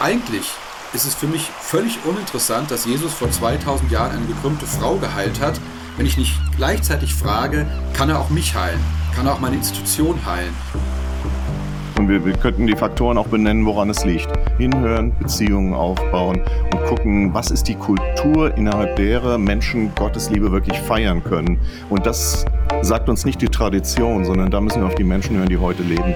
Eigentlich ist es für mich völlig uninteressant, dass Jesus vor 2000 Jahren eine gekrümmte Frau geheilt hat, wenn ich nicht gleichzeitig frage, kann er auch mich heilen? Kann er auch meine Institution heilen? Und wir, wir könnten die Faktoren auch benennen, woran es liegt. Hinhören, Beziehungen aufbauen und gucken, was ist die Kultur, innerhalb derer Menschen Gottes Liebe wirklich feiern können. Und das sagt uns nicht die Tradition, sondern da müssen wir auf die Menschen hören, die heute leben.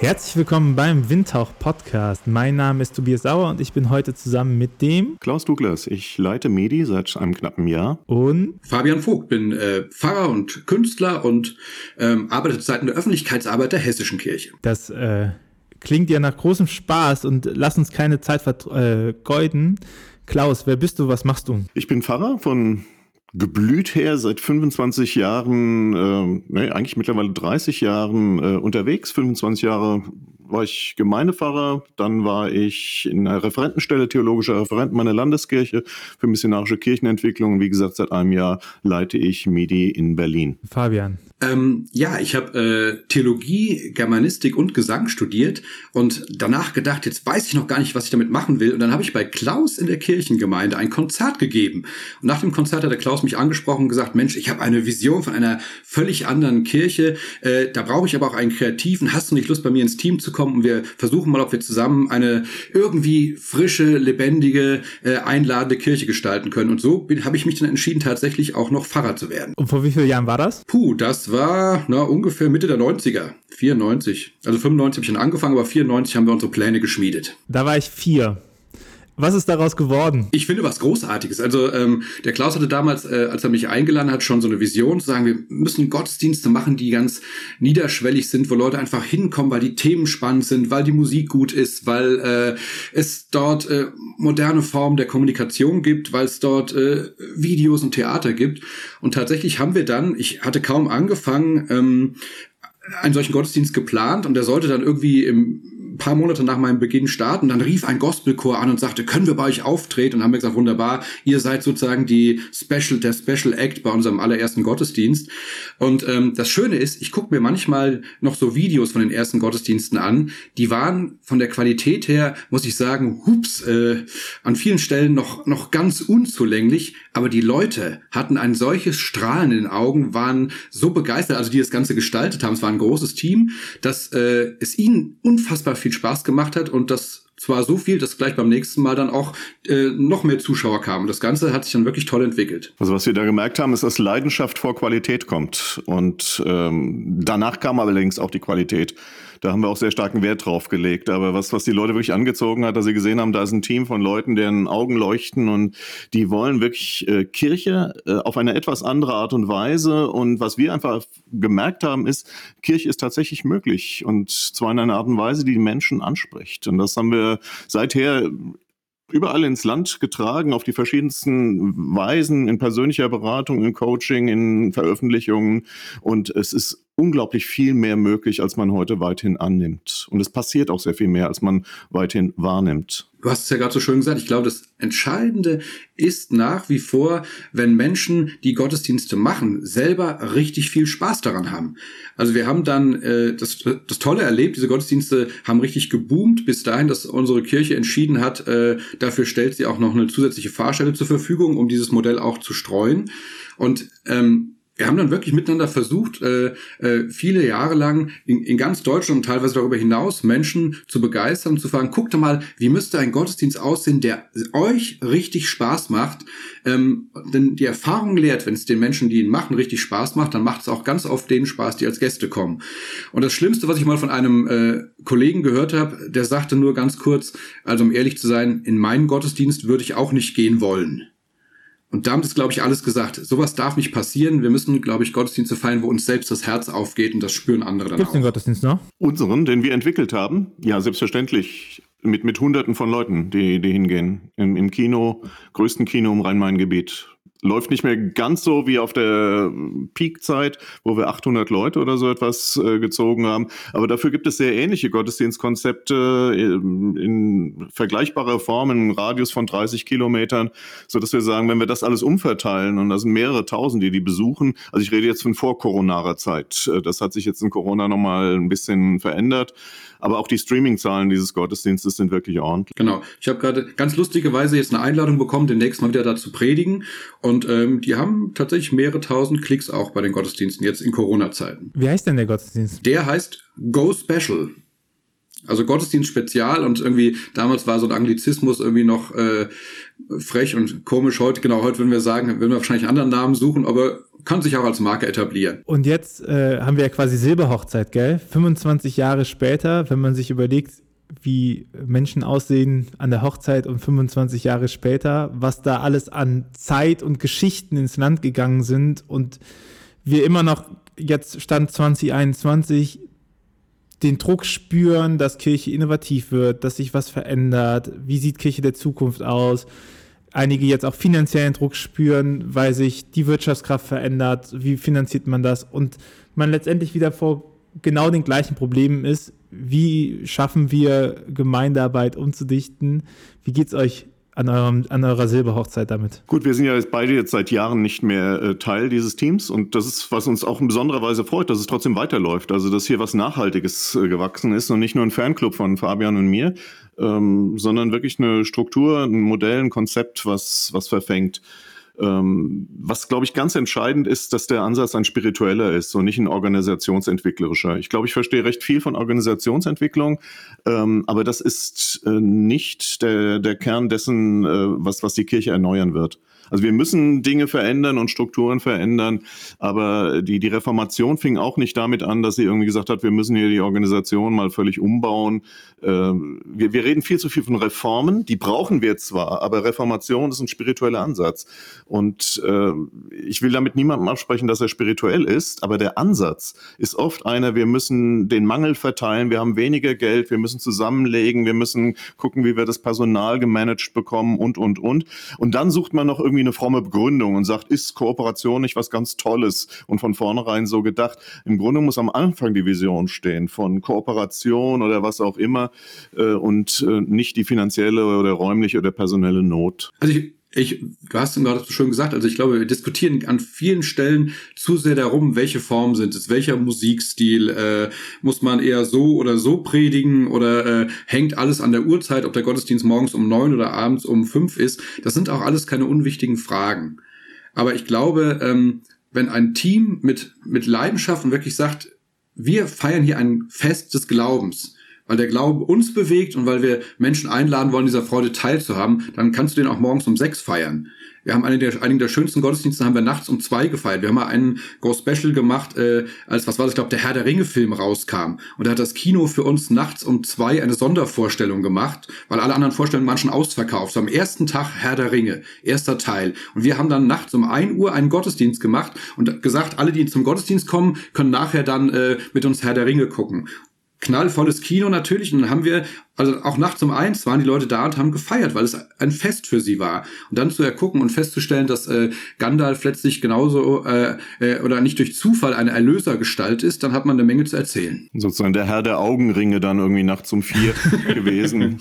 Herzlich willkommen beim Windhauch Podcast. Mein Name ist Tobias Sauer und ich bin heute zusammen mit dem Klaus Douglas. Ich leite Medi seit einem knappen Jahr. Und Fabian Vogt, bin äh, Pfarrer und Künstler und ähm, arbeite zurzeit in der Öffentlichkeitsarbeit der Hessischen Kirche. Das äh, klingt ja nach großem Spaß und lass uns keine Zeit vergeuden. Äh, Klaus, wer bist du? Was machst du? Ich bin Pfarrer von geblüht her, seit 25 Jahren, äh, nee, eigentlich mittlerweile 30 Jahren äh, unterwegs. 25 Jahre war ich Gemeindepfarrer, dann war ich in einer Referentenstelle, theologischer Referent meiner Landeskirche für missionarische Kirchenentwicklung. Wie gesagt, seit einem Jahr leite ich MIDI in Berlin. Fabian. Ähm, ja, ich habe äh, Theologie, Germanistik und Gesang studiert und danach gedacht, jetzt weiß ich noch gar nicht, was ich damit machen will. Und dann habe ich bei Klaus in der Kirchengemeinde ein Konzert gegeben. Und nach dem Konzert hat der Klaus mich angesprochen und gesagt, Mensch, ich habe eine Vision von einer völlig anderen Kirche. Äh, da brauche ich aber auch einen Kreativen. Hast du nicht Lust, bei mir ins Team zu kommen? Und wir versuchen mal, ob wir zusammen eine irgendwie frische, lebendige, äh, einladende Kirche gestalten können. Und so habe ich mich dann entschieden, tatsächlich auch noch Pfarrer zu werden. Und vor wie vielen Jahren war das? Puh, das war na, ungefähr Mitte der 90er. 94. Also 95 habe ich dann angefangen, aber 94 haben wir unsere Pläne geschmiedet. Da war ich vier. Was ist daraus geworden? Ich finde was Großartiges. Also ähm, der Klaus hatte damals, äh, als er mich eingeladen hat, schon so eine Vision zu sagen, wir müssen Gottesdienste machen, die ganz niederschwellig sind, wo Leute einfach hinkommen, weil die Themen spannend sind, weil die Musik gut ist, weil äh, es dort äh, moderne Formen der Kommunikation gibt, weil es dort äh, Videos und Theater gibt. Und tatsächlich haben wir dann, ich hatte kaum angefangen, ähm, einen solchen Gottesdienst geplant und der sollte dann irgendwie im paar Monate nach meinem Beginn starten. Dann rief ein Gospelchor an und sagte, können wir bei euch auftreten? Und haben wir gesagt, wunderbar, ihr seid sozusagen die Special, der Special Act bei unserem allerersten Gottesdienst. Und ähm, das Schöne ist, ich gucke mir manchmal noch so Videos von den ersten Gottesdiensten an. Die waren von der Qualität her, muss ich sagen, hups, äh, an vielen Stellen noch, noch ganz unzulänglich. Aber die Leute hatten ein solches Strahlen in den Augen, waren so begeistert, also die das Ganze gestaltet haben. Es war ein großes Team, dass äh, es ihnen unfassbar viel Spaß gemacht hat und das zwar so viel, dass gleich beim nächsten Mal dann auch äh, noch mehr Zuschauer kamen. Das Ganze hat sich dann wirklich toll entwickelt. Also was wir da gemerkt haben, ist, dass Leidenschaft vor Qualität kommt. Und ähm, danach kam allerdings auch die Qualität. Da haben wir auch sehr starken Wert drauf gelegt. Aber was, was die Leute wirklich angezogen hat, dass sie gesehen haben, da ist ein Team von Leuten, deren Augen leuchten und die wollen wirklich äh, Kirche äh, auf eine etwas andere Art und Weise. Und was wir einfach gemerkt haben, ist, Kirche ist tatsächlich möglich und zwar in einer Art und Weise, die die Menschen anspricht. Und das haben wir seither überall ins Land getragen, auf die verschiedensten Weisen, in persönlicher Beratung, in Coaching, in Veröffentlichungen. Und es ist unglaublich viel mehr möglich, als man heute weithin annimmt. Und es passiert auch sehr viel mehr, als man weithin wahrnimmt. Du hast es ja gerade so schön gesagt. Ich glaube, das Entscheidende ist nach wie vor, wenn Menschen, die Gottesdienste machen, selber richtig viel Spaß daran haben. Also wir haben dann äh, das, das Tolle erlebt. Diese Gottesdienste haben richtig geboomt bis dahin, dass unsere Kirche entschieden hat, äh, dafür stellt sie auch noch eine zusätzliche Fahrstelle zur Verfügung, um dieses Modell auch zu streuen. Und ähm, wir haben dann wirklich miteinander versucht, äh, äh, viele Jahre lang in, in ganz Deutschland und teilweise darüber hinaus Menschen zu begeistern zu fragen, guckt mal, wie müsste ein Gottesdienst aussehen, der euch richtig Spaß macht. Ähm, denn die Erfahrung lehrt, wenn es den Menschen, die ihn machen, richtig Spaß macht, dann macht es auch ganz oft denen Spaß, die als Gäste kommen. Und das Schlimmste, was ich mal von einem äh, Kollegen gehört habe, der sagte nur ganz kurz, also um ehrlich zu sein, in meinen Gottesdienst würde ich auch nicht gehen wollen. Und damit ist, glaube ich, alles gesagt. Sowas darf nicht passieren. Wir müssen, glaube ich, Gottesdienste feiern, wo uns selbst das Herz aufgeht und das spüren andere dann Gibt's auch. den Gottesdienst noch? Unseren, den wir entwickelt haben? Ja, selbstverständlich. Mit, mit Hunderten von Leuten, die, die hingehen. Im, Im Kino, größten Kino im Rhein-Main-Gebiet. Läuft nicht mehr ganz so wie auf der Peakzeit, wo wir 800 Leute oder so etwas äh, gezogen haben. Aber dafür gibt es sehr ähnliche Gottesdienstkonzepte in, in vergleichbarer Form, im Radius von 30 Kilometern, so dass wir sagen, wenn wir das alles umverteilen und da sind mehrere Tausend, die die besuchen. Also ich rede jetzt von vor Coronarer Zeit. Äh, das hat sich jetzt in Corona nochmal ein bisschen verändert. Aber auch die Streaming-Zahlen dieses Gottesdienstes sind wirklich ordentlich. Genau. Ich habe gerade ganz lustigerweise jetzt eine Einladung bekommen, demnächst mal wieder dazu predigen. Und ähm, die haben tatsächlich mehrere tausend Klicks auch bei den Gottesdiensten jetzt in Corona-Zeiten. Wie heißt denn der Gottesdienst? Der heißt Go Special. Also Gottesdienst Spezial und irgendwie damals war so ein Anglizismus irgendwie noch äh, frech und komisch. Heute genau heute würden wir sagen, würden wir wahrscheinlich einen anderen Namen suchen, aber kann sich auch als Marke etablieren. Und jetzt äh, haben wir ja quasi Silberhochzeit, gell? 25 Jahre später, wenn man sich überlegt, wie Menschen aussehen an der Hochzeit und 25 Jahre später, was da alles an Zeit und Geschichten ins Land gegangen sind und wir immer noch jetzt Stand 2021 den Druck spüren, dass Kirche innovativ wird, dass sich was verändert, wie sieht Kirche der Zukunft aus, einige jetzt auch finanziellen Druck spüren, weil sich die Wirtschaftskraft verändert, wie finanziert man das? Und man letztendlich wieder vor genau den gleichen Problemen ist, wie schaffen wir Gemeindearbeit umzudichten, wie geht es euch an, eurem, an eurer Silberhochzeit damit? Gut, wir sind ja beide jetzt seit Jahren nicht mehr äh, Teil dieses Teams und das ist, was uns auch in besonderer Weise freut, dass es trotzdem weiterläuft. Also, dass hier was Nachhaltiges äh, gewachsen ist und nicht nur ein Fanclub von Fabian und mir, ähm, sondern wirklich eine Struktur, ein Modell, ein Konzept, was, was verfängt. Ähm, was, glaube ich, ganz entscheidend ist, dass der Ansatz ein spiritueller ist und nicht ein organisationsentwicklerischer. Ich glaube, ich verstehe recht viel von Organisationsentwicklung, ähm, aber das ist äh, nicht der, der Kern dessen, äh, was, was die Kirche erneuern wird. Also wir müssen Dinge verändern und Strukturen verändern, aber die, die Reformation fing auch nicht damit an, dass sie irgendwie gesagt hat, wir müssen hier die Organisation mal völlig umbauen. Ähm, wir, wir reden viel zu viel von Reformen, die brauchen wir zwar, aber Reformation ist ein spiritueller Ansatz. Und äh, ich will damit niemandem absprechen, dass er spirituell ist, aber der Ansatz ist oft einer, wir müssen den Mangel verteilen, wir haben weniger Geld, wir müssen zusammenlegen, wir müssen gucken, wie wir das Personal gemanagt bekommen und, und, und. Und dann sucht man noch irgendwie irgendwie eine fromme Begründung und sagt, ist Kooperation nicht was ganz Tolles und von vornherein so gedacht. Im Grunde muss am Anfang die Vision stehen von Kooperation oder was auch immer äh, und äh, nicht die finanzielle oder räumliche oder personelle Not. Also ich ich, du hast es gerade so schön gesagt, also ich glaube, wir diskutieren an vielen Stellen zu sehr darum, welche Form sind es, welcher Musikstil, äh, muss man eher so oder so predigen oder äh, hängt alles an der Uhrzeit, ob der Gottesdienst morgens um neun oder abends um fünf ist. Das sind auch alles keine unwichtigen Fragen. Aber ich glaube, ähm, wenn ein Team mit, mit Leidenschaft und wirklich sagt, wir feiern hier ein Fest des Glaubens, weil der Glaube uns bewegt und weil wir Menschen einladen wollen, dieser Freude teilzuhaben, dann kannst du den auch morgens um sechs feiern. Wir haben einen der, einen der schönsten Gottesdienste haben wir nachts um zwei gefeiert. Wir haben mal einen Go Special gemacht, äh, als was war das, ich glaube, der Herr der Ringe Film rauskam. Und da hat das Kino für uns nachts um zwei eine Sondervorstellung gemacht, weil alle anderen Vorstellungen waren schon ausverkauft. So am ersten Tag Herr der Ringe, erster Teil. Und wir haben dann nachts um ein Uhr einen Gottesdienst gemacht und gesagt, alle, die zum Gottesdienst kommen, können nachher dann äh, mit uns Herr der Ringe gucken knallvolles Kino natürlich. Und dann haben wir, also auch nachts um eins waren die Leute da und haben gefeiert, weil es ein Fest für sie war. Und dann zu ergucken und festzustellen, dass äh, Gandalf letztlich genauso äh, äh, oder nicht durch Zufall eine Erlösergestalt ist, dann hat man eine Menge zu erzählen. Sozusagen der Herr der Augenringe dann irgendwie nachts um vier gewesen.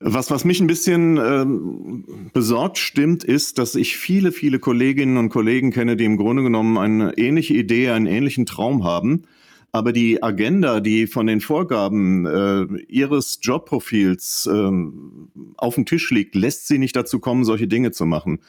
Was, was mich ein bisschen ähm, besorgt stimmt, ist, dass ich viele, viele Kolleginnen und Kollegen kenne, die im Grunde genommen eine ähnliche Idee, einen ähnlichen Traum haben aber die Agenda, die von den Vorgaben äh, ihres Jobprofils äh, auf dem Tisch liegt, lässt sie nicht dazu kommen, solche Dinge zu machen.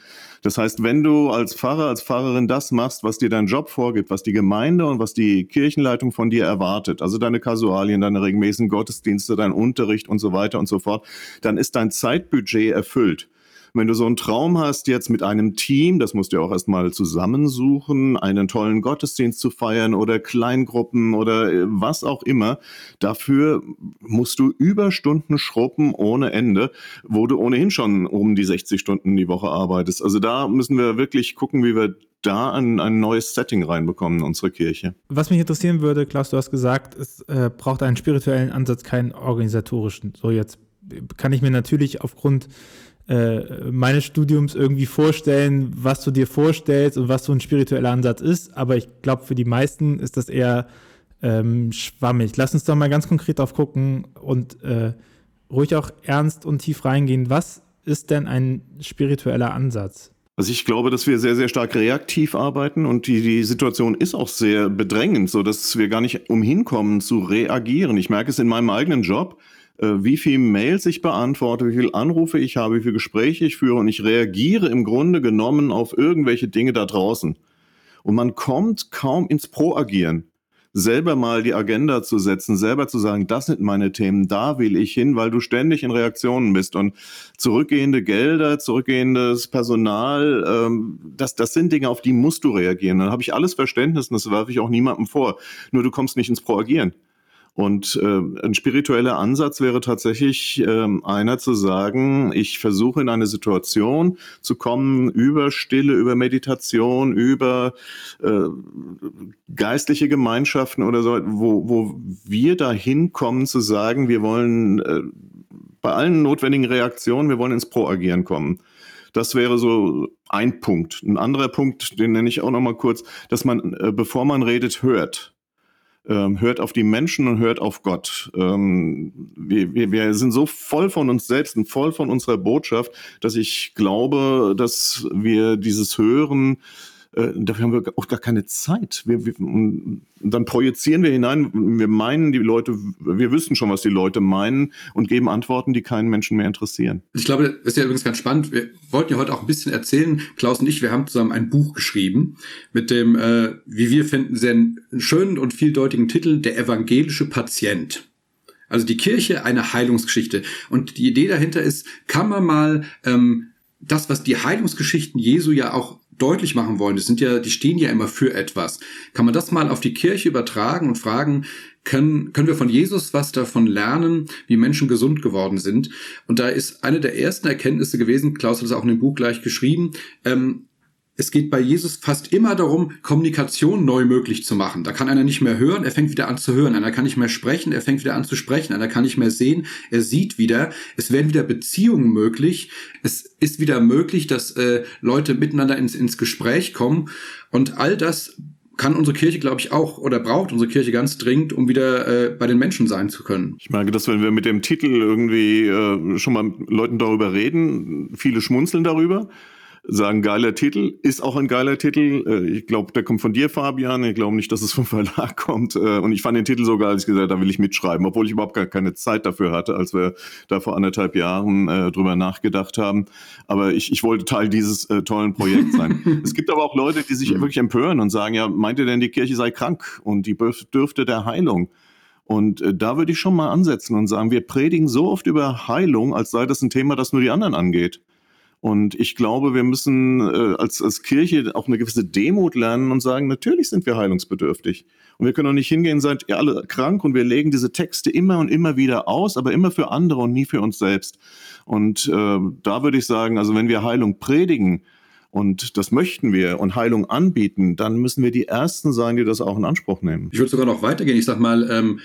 Das heißt, wenn du als Pfarrer, als Pfarrerin das machst, was dir dein Job vorgibt, was die Gemeinde und was die Kirchenleitung von dir erwartet, also deine Kasualien, deine regelmäßigen Gottesdienste, dein Unterricht und so weiter und so fort, dann ist dein Zeitbudget erfüllt. Wenn du so einen Traum hast, jetzt mit einem Team, das musst du auch erstmal zusammensuchen, einen tollen Gottesdienst zu feiern oder Kleingruppen oder äh, was auch immer, dafür musst du Überstunden schrubben ohne Ende, wo du ohnehin schon um die 60 Stunden die Woche arbeitest. Also da müssen wir wirklich gucken, wie wir da ein, ein neues Setting reinbekommen in unsere Kirche. Was mich interessieren würde, Klaus, du hast gesagt, es äh, braucht einen spirituellen Ansatz, keinen organisatorischen. So, jetzt kann ich mir natürlich aufgrund äh, meines Studiums irgendwie vorstellen, was du dir vorstellst und was so ein spiritueller Ansatz ist. Aber ich glaube, für die meisten ist das eher ähm, schwammig. Lass uns doch mal ganz konkret drauf gucken und äh, ruhig auch ernst und tief reingehen. Was ist denn ein spiritueller Ansatz? Also ich glaube, dass wir sehr, sehr stark reaktiv arbeiten und die, die Situation ist auch sehr bedrängend, so dass wir gar nicht umhin kommen zu reagieren. Ich merke es in meinem eigenen Job, wie viel Mails ich beantworte, wie viele Anrufe ich habe, wie viele Gespräche ich führe und ich reagiere im Grunde genommen auf irgendwelche Dinge da draußen. Und man kommt kaum ins Proagieren selber mal die Agenda zu setzen, selber zu sagen, das sind meine Themen, da will ich hin, weil du ständig in Reaktionen bist. Und zurückgehende Gelder, zurückgehendes Personal, ähm, das, das sind Dinge, auf die musst du reagieren. Dann habe ich alles Verständnis und das werfe ich auch niemandem vor. Nur du kommst nicht ins Proagieren. Und äh, ein spiritueller Ansatz wäre tatsächlich äh, einer zu sagen, ich versuche in eine Situation zu kommen über Stille, über Meditation, über äh, geistliche Gemeinschaften oder so, wo, wo wir dahin kommen zu sagen, wir wollen äh, bei allen notwendigen Reaktionen, wir wollen ins Proagieren kommen. Das wäre so ein Punkt. Ein anderer Punkt, den nenne ich auch noch mal kurz, dass man, äh, bevor man redet, hört ähm, hört auf die Menschen und hört auf Gott. Ähm, wir, wir, wir sind so voll von uns selbst und voll von unserer Botschaft, dass ich glaube, dass wir dieses Hören äh, dafür haben wir auch gar keine Zeit. Wir, wir, dann projizieren wir hinein, wir meinen die Leute, wir wissen schon, was die Leute meinen und geben Antworten, die keinen Menschen mehr interessieren. Ich glaube, das ist ja übrigens ganz spannend. Wir wollten ja heute auch ein bisschen erzählen, Klaus und ich, wir haben zusammen ein Buch geschrieben mit dem, äh, wie wir finden, sehr schönen und vieldeutigen Titel Der evangelische Patient. Also die Kirche, eine Heilungsgeschichte. Und die Idee dahinter ist, kann man mal ähm, das, was die Heilungsgeschichten Jesu ja auch deutlich machen wollen, das sind ja, die stehen ja immer für etwas. Kann man das mal auf die Kirche übertragen und fragen, können, können wir von Jesus was davon lernen, wie Menschen gesund geworden sind? Und da ist eine der ersten Erkenntnisse gewesen, Klaus hat es auch in dem Buch gleich geschrieben, ähm, es geht bei Jesus fast immer darum, Kommunikation neu möglich zu machen. Da kann einer nicht mehr hören, er fängt wieder an zu hören. Einer kann nicht mehr sprechen, er fängt wieder an zu sprechen. Einer kann nicht mehr sehen, er sieht wieder. Es werden wieder Beziehungen möglich. Es ist wieder möglich, dass äh, Leute miteinander ins, ins Gespräch kommen. Und all das kann unsere Kirche, glaube ich, auch oder braucht unsere Kirche ganz dringend, um wieder äh, bei den Menschen sein zu können. Ich merke, dass wenn wir mit dem Titel irgendwie äh, schon mal Leuten darüber reden, viele schmunzeln darüber sagen, geiler Titel, ist auch ein geiler Titel. Äh, ich glaube, der kommt von dir, Fabian. Ich glaube nicht, dass es vom Verlag kommt. Äh, und ich fand den Titel sogar, als ich gesagt da will ich mitschreiben, obwohl ich überhaupt gar keine Zeit dafür hatte, als wir da vor anderthalb Jahren äh, drüber nachgedacht haben. Aber ich, ich wollte Teil dieses äh, tollen Projekts sein. es gibt aber auch Leute, die sich wirklich empören und sagen, ja, meint ihr denn, die Kirche sei krank und die dürfte der Heilung? Und äh, da würde ich schon mal ansetzen und sagen, wir predigen so oft über Heilung, als sei das ein Thema, das nur die anderen angeht. Und ich glaube, wir müssen äh, als, als Kirche auch eine gewisse Demut lernen und sagen, natürlich sind wir heilungsbedürftig. Und wir können auch nicht hingehen, seid ihr alle krank und wir legen diese Texte immer und immer wieder aus, aber immer für andere und nie für uns selbst. Und äh, da würde ich sagen, also wenn wir Heilung predigen, und das möchten wir und Heilung anbieten, dann müssen wir die Ersten sein, die das auch in Anspruch nehmen. Ich würde sogar noch weitergehen. Ich sag mal, ähm,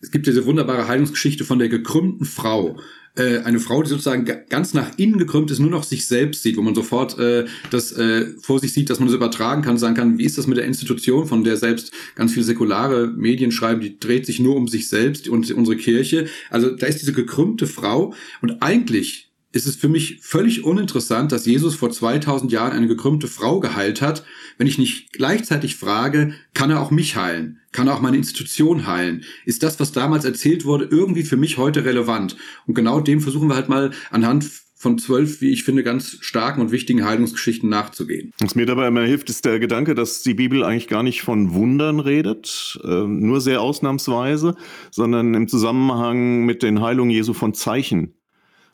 es gibt diese wunderbare Heilungsgeschichte von der gekrümmten Frau äh, eine Frau, die sozusagen ganz nach innen gekrümmt ist, nur noch sich selbst sieht, wo man sofort äh, das äh, vor sich sieht, dass man das übertragen kann, sagen kann, wie ist das mit der Institution, von der selbst ganz viele säkulare Medien schreiben, die dreht sich nur um sich selbst und unsere Kirche. Also da ist diese gekrümmte Frau und eigentlich ist es für mich völlig uninteressant, dass Jesus vor 2000 Jahren eine gekrümmte Frau geheilt hat, wenn ich nicht gleichzeitig frage, kann er auch mich heilen? Kann er auch meine Institution heilen? Ist das, was damals erzählt wurde, irgendwie für mich heute relevant? Und genau dem versuchen wir halt mal anhand von zwölf, wie ich finde, ganz starken und wichtigen Heilungsgeschichten nachzugehen. Was mir dabei immer hilft, ist der Gedanke, dass die Bibel eigentlich gar nicht von Wundern redet, äh, nur sehr ausnahmsweise, sondern im Zusammenhang mit den Heilungen Jesu von Zeichen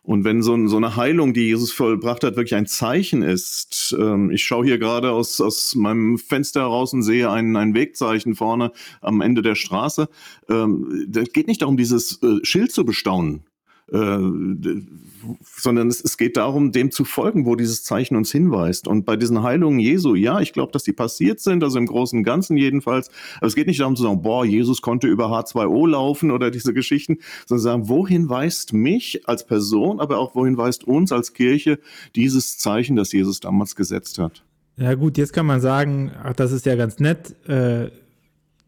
und wenn so, so, eine Heilung, die Jesus vollbracht hat, wirklich ein Zeichen ist, ähm, ich schaue hier gerade aus, aus meinem Fenster heraus und sehe ein, ein Wegzeichen vorne am Ende der Straße. Ähm, geht nicht darum, dieses äh, Schild zu bestaunen, Äh, sondern es, es, geht darum, dem zu folgen, wo dieses Zeichen uns hinweist. Und bei diesen Heilungen Jesu, ja, ich glaube, dass die passiert sind, also im Großen und Ganzen jedenfalls. Aber es geht nicht darum zu sagen, boah, Jesus konnte über H2O laufen oder diese Geschichten, sondern sagen, wohin weist mich als Person, aber auch wohin weist uns als Kirche dieses Zeichen, das Jesus damals gesetzt hat. Ja gut, jetzt kann man sagen, ach, das ist ja ganz nett. Äh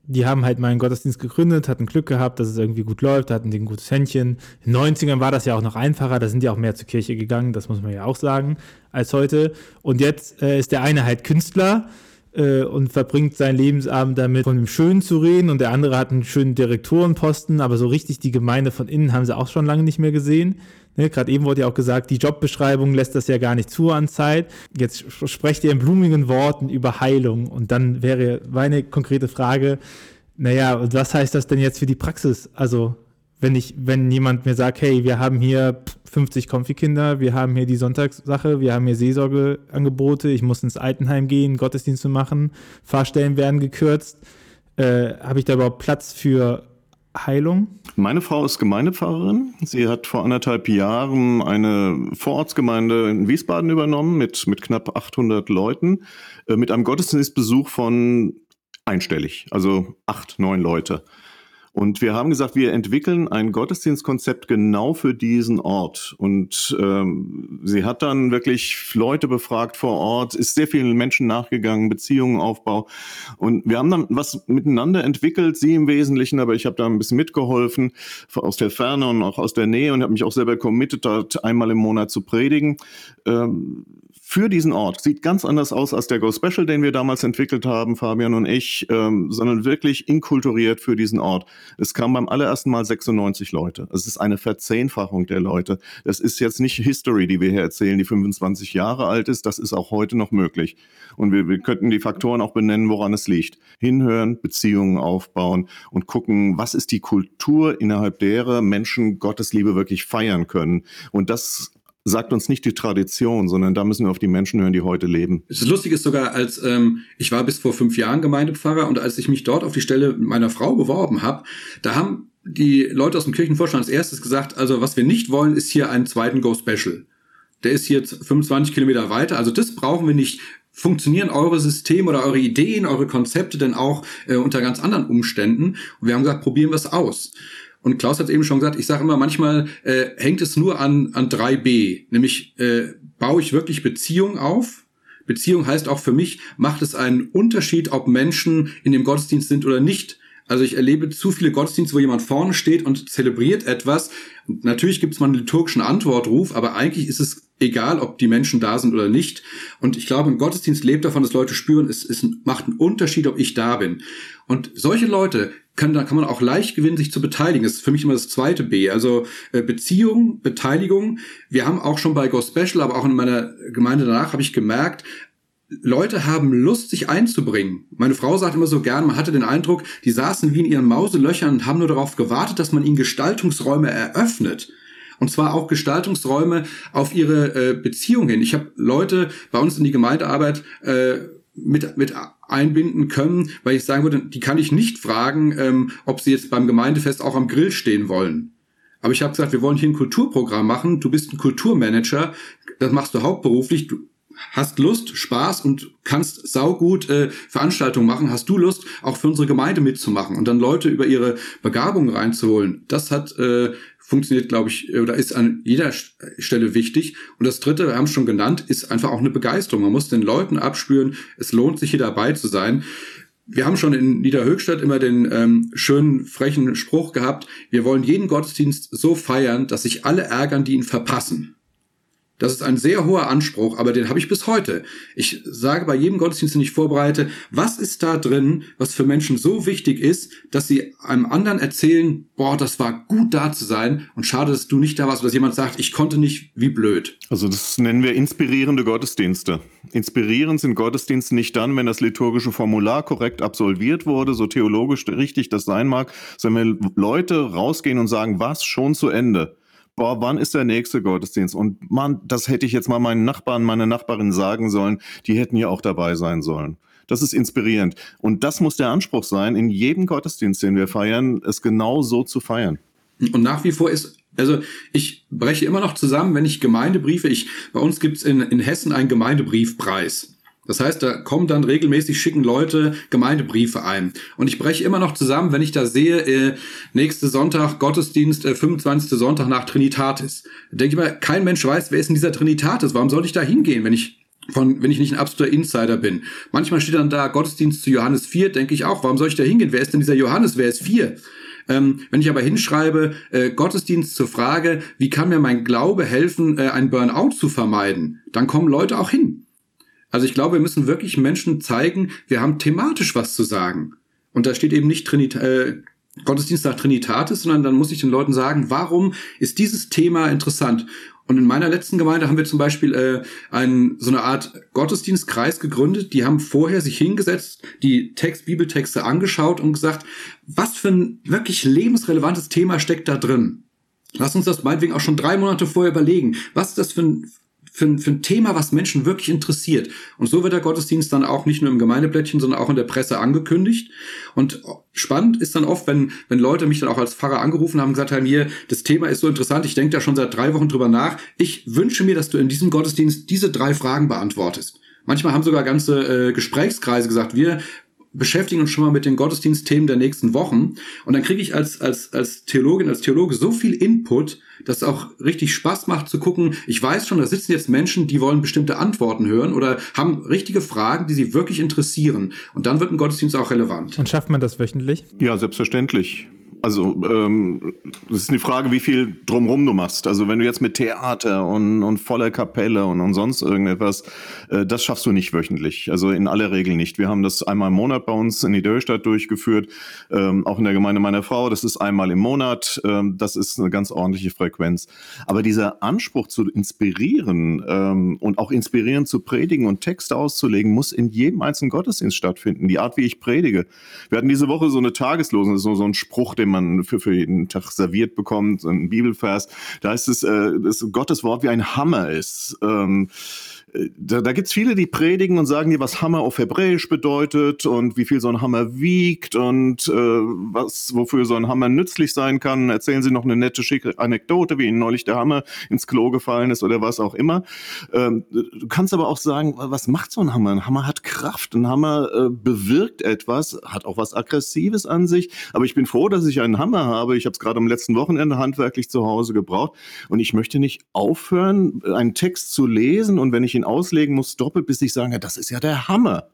die haben halt mal einen Gottesdienst gegründet, hatten Glück gehabt, dass es irgendwie gut läuft, hatten ein gutes Händchen. In den 90ern war das ja auch noch einfacher, da sind die auch mehr zur Kirche gegangen, das muss man ja auch sagen, als heute. Und jetzt äh, ist der eine halt Künstler äh, und verbringt seinen Lebensabend damit, von dem Schönen zu reden und der andere hat einen schönen Direktorenposten, aber so richtig die Gemeinde von innen haben sie auch schon lange nicht mehr gesehen. Ne, Gerade eben wurde ja auch gesagt, die Jobbeschreibung lässt das ja gar nicht zu an Zeit. Jetzt sprecht ihr in blumigen Worten über Heilung. Und dann wäre meine konkrete Frage, naja, was heißt das denn jetzt für die Praxis? Also, wenn ich, wenn jemand mir sagt, hey, wir haben hier 50 Konfikinder, wir haben hier die Sonntagssache, wir haben hier Seelsorgeangebote, ich muss ins Altenheim gehen, Gottesdienste machen, Fahrstellen werden gekürzt, äh, habe ich da überhaupt Platz für Heilung? Meine Frau ist Gemeindepfarrerin. Sie hat vor anderthalb Jahren eine Vorortsgemeinde in Wiesbaden übernommen mit, mit knapp 800 Leuten, äh, mit einem Gottesdienstbesuch von einstellig, also acht, neun Leute. Und wir haben gesagt, wir entwickeln ein Gottesdienstkonzept genau für diesen Ort. Und ähm, sie hat dann wirklich Leute befragt vor Ort, ist sehr vielen Menschen nachgegangen, Beziehungen Aufbau. Und wir haben dann was miteinander entwickelt, sie im Wesentlichen, aber ich habe da ein bisschen mitgeholfen aus der Ferne und auch aus der Nähe und habe mich auch selber committed, dort einmal im Monat zu predigen. Ähm, für diesen Ort. Sieht ganz anders aus als der Go Special, den wir damals entwickelt haben, Fabian und ich, ähm, sondern wirklich inkulturiert für diesen Ort. Es kamen beim allerersten Mal 96 Leute. Es ist eine Verzehnfachung der Leute. Das ist jetzt nicht History, die wir hier erzählen, die 25 Jahre alt ist. Das ist auch heute noch möglich. Und wir, wir könnten die Faktoren auch benennen, woran es liegt. Hinhören, Beziehungen aufbauen und gucken, was ist die Kultur, innerhalb derer Menschen Gottes Liebe wirklich feiern können. Und das sagt uns nicht die Tradition, sondern da müssen wir auf die Menschen hören, die heute leben. Das Lustige ist sogar, als ähm, ich war bis vor fünf Jahren Gemeindepfarrer und als ich mich dort auf die Stelle meiner Frau beworben habe, da haben die Leute aus dem Kirchenvorstand als erstes gesagt, also was wir nicht wollen, ist hier einen zweiten Go Special. Der ist jetzt 25 Kilometer weiter, also das brauchen wir nicht. Funktionieren eure Systeme oder eure Ideen, eure Konzepte denn auch äh, unter ganz anderen Umständen? Und wir haben gesagt, probieren wir es aus. Und Klaus hat eben schon gesagt, ich sage immer, manchmal äh, hängt es nur an, an 3b, nämlich äh, baue ich wirklich Beziehung auf. Beziehung heißt auch für mich, macht es einen Unterschied, ob Menschen in dem Gottesdienst sind oder nicht. Also ich erlebe zu viele Gottesdienste, wo jemand vorne steht und zelebriert etwas. Natürlich gibt es mal einen liturgischen Antwortruf, aber eigentlich ist es egal, ob die Menschen da sind oder nicht. Und ich glaube, ein Gottesdienst lebt davon, dass Leute spüren, es, es macht einen Unterschied, ob ich da bin. Und solche Leute kann, da kann man auch leicht gewinnen, sich zu beteiligen. Das ist für mich immer das zweite B. Also äh, Beziehung, Beteiligung. Wir haben auch schon bei Go Special, aber auch in meiner Gemeinde danach habe ich gemerkt, Leute haben Lust, sich einzubringen. Meine Frau sagt immer so gern, man hatte den Eindruck, die saßen wie in ihren Mauselöchern und haben nur darauf gewartet, dass man ihnen Gestaltungsräume eröffnet. Und zwar auch Gestaltungsräume auf ihre äh, Beziehung hin. Ich habe Leute bei uns in die Gemeindearbeit äh, mit, mit einbinden können, weil ich sagen würde, die kann ich nicht fragen, ähm, ob sie jetzt beim Gemeindefest auch am Grill stehen wollen. Aber ich habe gesagt, wir wollen hier ein Kulturprogramm machen. Du bist ein Kulturmanager, das machst du hauptberuflich. Du hast Lust, Spaß und kannst saugut äh, Veranstaltungen machen, hast du Lust, auch für unsere Gemeinde mitzumachen und dann Leute über ihre Begabung reinzuholen. Das hat äh, funktioniert, glaube ich, oder ist an jeder Stelle wichtig. Und das Dritte, wir haben es schon genannt, ist einfach auch eine Begeisterung. Man muss den Leuten abspüren, es lohnt sich hier dabei zu sein. Wir haben schon in Niederhöchstadt immer den ähm, schönen, frechen Spruch gehabt, wir wollen jeden Gottesdienst so feiern, dass sich alle ärgern, die ihn verpassen. Das ist ein sehr hoher Anspruch, aber den habe ich bis heute. Ich sage bei jedem Gottesdienst, den ich vorbereite, was ist da drin, was für Menschen so wichtig ist, dass sie einem anderen erzählen, boah, das war gut da zu sein und schade, dass du nicht da warst oder dass jemand sagt, ich konnte nicht, wie blöd. Also das nennen wir inspirierende Gottesdienste. Inspirierend sind Gottesdienste nicht dann, wenn das liturgische Formular korrekt absolviert wurde, so theologisch richtig das sein mag, sondern wenn Leute rausgehen und sagen, was schon zu Ende boah, wann ist der nächste Gottesdienst? Und man, das hätte ich jetzt mal meinen Nachbarn, meine Nachbarin sagen sollen, die hätten ja auch dabei sein sollen. Das ist inspirierend. Und das muss der Anspruch sein, in jedem Gottesdienst, den wir feiern, es genau so zu feiern. Und nach wie vor ist, also ich breche immer noch zusammen, wenn ich Gemeindebriefe, ich, bei uns gibt's in, in Hessen einen Gemeindebriefpreis. Das heißt, da kommen dann regelmäßig schicken Leute Gemeindebriefe ein. Und ich breche immer noch zusammen, wenn ich da sehe, äh, nächste Sonntag Gottesdienst, äh, 25. Sonntag nach Trinitatis. Da denke ich mal, kein Mensch weiß, wer ist in dieser Trinitatis. Warum soll ich da hingehen, wenn ich von, wenn ich nicht ein absoluter Insider bin. Manchmal steht dann da Gottesdienst zu Johannes 4, denke ich auch, warum soll ich da hingehen? Wer ist denn dieser Johannes? Wer ist 4? Ähm, wenn ich aber hinschreibe, äh, Gottesdienst zur Frage, wie kann mir mein Glaube helfen, äh, ein Burnout zu vermeiden, dann kommen Leute auch hin. Also ich glaube, wir müssen wirklich Menschen zeigen, wir haben thematisch was zu sagen. Und da steht eben nicht Trinita äh, Gottesdienst nach Trinitatis, sondern dann muss ich den Leuten sagen, warum ist dieses Thema interessant? Und in meiner letzten Gemeinde haben wir zum Beispiel äh, ein, so eine Art Gottesdienstkreis gegründet. Die haben vorher sich hingesetzt, die Text, Bibeltexte angeschaut und gesagt, was für ein wirklich lebensrelevantes Thema steckt da drin. Lass uns das meinetwegen auch schon drei Monate vorher überlegen. Was ist das für ein, für, für ein Thema, was Menschen wirklich interessiert. Und so wird der Gottesdienst dann auch nicht nur im Gemeindeblättchen, sondern auch in der Presse angekündigt. Und spannend ist dann oft, wenn, wenn Leute mich dann auch als Pfarrer angerufen haben, gesagt haben, hier, das Thema ist so interessant, ich denke da schon seit drei Wochen drüber nach. Ich wünsche mir, dass du in diesem Gottesdienst diese drei Fragen beantwortest. Manchmal haben sogar ganze äh, Gesprächskreise gesagt, wir beschäftigen uns schon mal mit den Gottesdienstthemen der nächsten Wochen. Und dann kriege ich als, als, als Theologin, als Theologe so viel Input, dass es auch richtig Spaß macht zu gucken. Ich weiß schon, da sitzen jetzt Menschen, die wollen bestimmte Antworten hören oder haben richtige Fragen, die sie wirklich interessieren. Und dann wird ein Gottesdienst auch relevant. Und schafft man das wöchentlich? Ja, selbstverständlich. Also ähm, das ist eine Frage, wie viel drumrum du machst. Also wenn du jetzt mit Theater und, und voller Kapelle und, und sonst irgendetwas, äh, das schaffst du nicht wöchentlich. Also in aller Regel nicht. Wir haben das einmal im Monat bei uns in die Dörrstadt durchgeführt, ähm, auch in der Gemeinde meiner Frau. Das ist einmal im Monat. Ähm, das ist eine ganz ordentliche Frequenz. Aber dieser Anspruch zu inspirieren ähm, und auch inspirieren zu predigen und Texte auszulegen, muss in jedem einzelnen Gottesdienst stattfinden. Die Art, wie ich predige. Wir hatten diese Woche so eine Tageslosung, so, so ein Spruch, den den man für, für jeden Tag serviert bekommt, so ein Bibelvers. Da ist es, äh, dass Gottes Wort wie ein Hammer ist. Ähm, da, da gibt es viele, die predigen und sagen dir, was Hammer auf Hebräisch bedeutet und wie viel so ein Hammer wiegt und äh, was, wofür so ein Hammer nützlich sein kann. Erzählen sie noch eine nette, schicke Anekdote, wie ihnen neulich der Hammer ins Klo gefallen ist oder was auch immer. Ähm, du kannst aber auch sagen, was macht so ein Hammer? Ein Hammer hat Kraft, ein Hammer äh, bewirkt etwas, hat auch was Aggressives an sich. Aber ich bin froh, dass ich einen Hammer habe. Ich habe es gerade am letzten Wochenende handwerklich zu Hause gebraucht und ich möchte nicht aufhören, einen Text zu lesen und wenn ich ihn auslegen muss, doppelt, bis ich sage, das ist ja der Hammer.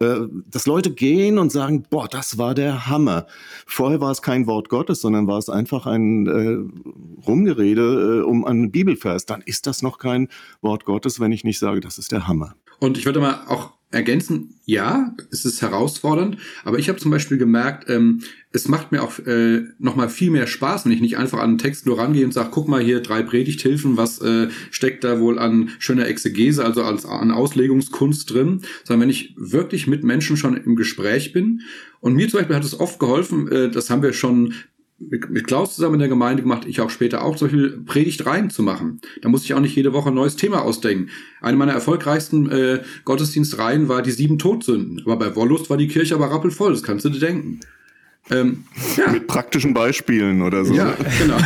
Äh, dass Leute gehen und sagen, boah, das war der Hammer. Vorher war es kein Wort Gottes, sondern war es einfach ein äh, Rumgerede äh, um einen Bibelvers. Dann ist das noch kein Wort Gottes, wenn ich nicht sage, das ist der Hammer. Und ich würde mal auch ergänzen, ja, es ist herausfordernd, aber ich habe zum Beispiel gemerkt, ähm, es macht mir auch äh, nochmal viel mehr Spaß, wenn ich nicht einfach an einen Text nur rangehe und sage, guck mal hier, drei Predigthilfen, was äh, steckt da wohl an schöner Exegese, also als an Auslegungskunst drin, sondern wenn ich wirklich mit Menschen schon im Gespräch bin. Und mir zum Beispiel hat es oft geholfen, äh, das haben wir schon mit, Klaus zusammen in der Gemeinde gemacht, ich auch später auch, solche Predigt reinzumachen. Da muss ich auch nicht jede Woche ein neues Thema ausdenken. Eine meiner erfolgreichsten äh, Gottesdienstreihen war die sieben Todsünden. Aber bei Wollust war die Kirche aber rappelvoll, das kannst du dir denken. Ähm, ja. Mit praktischen Beispielen oder so. Ja, genau.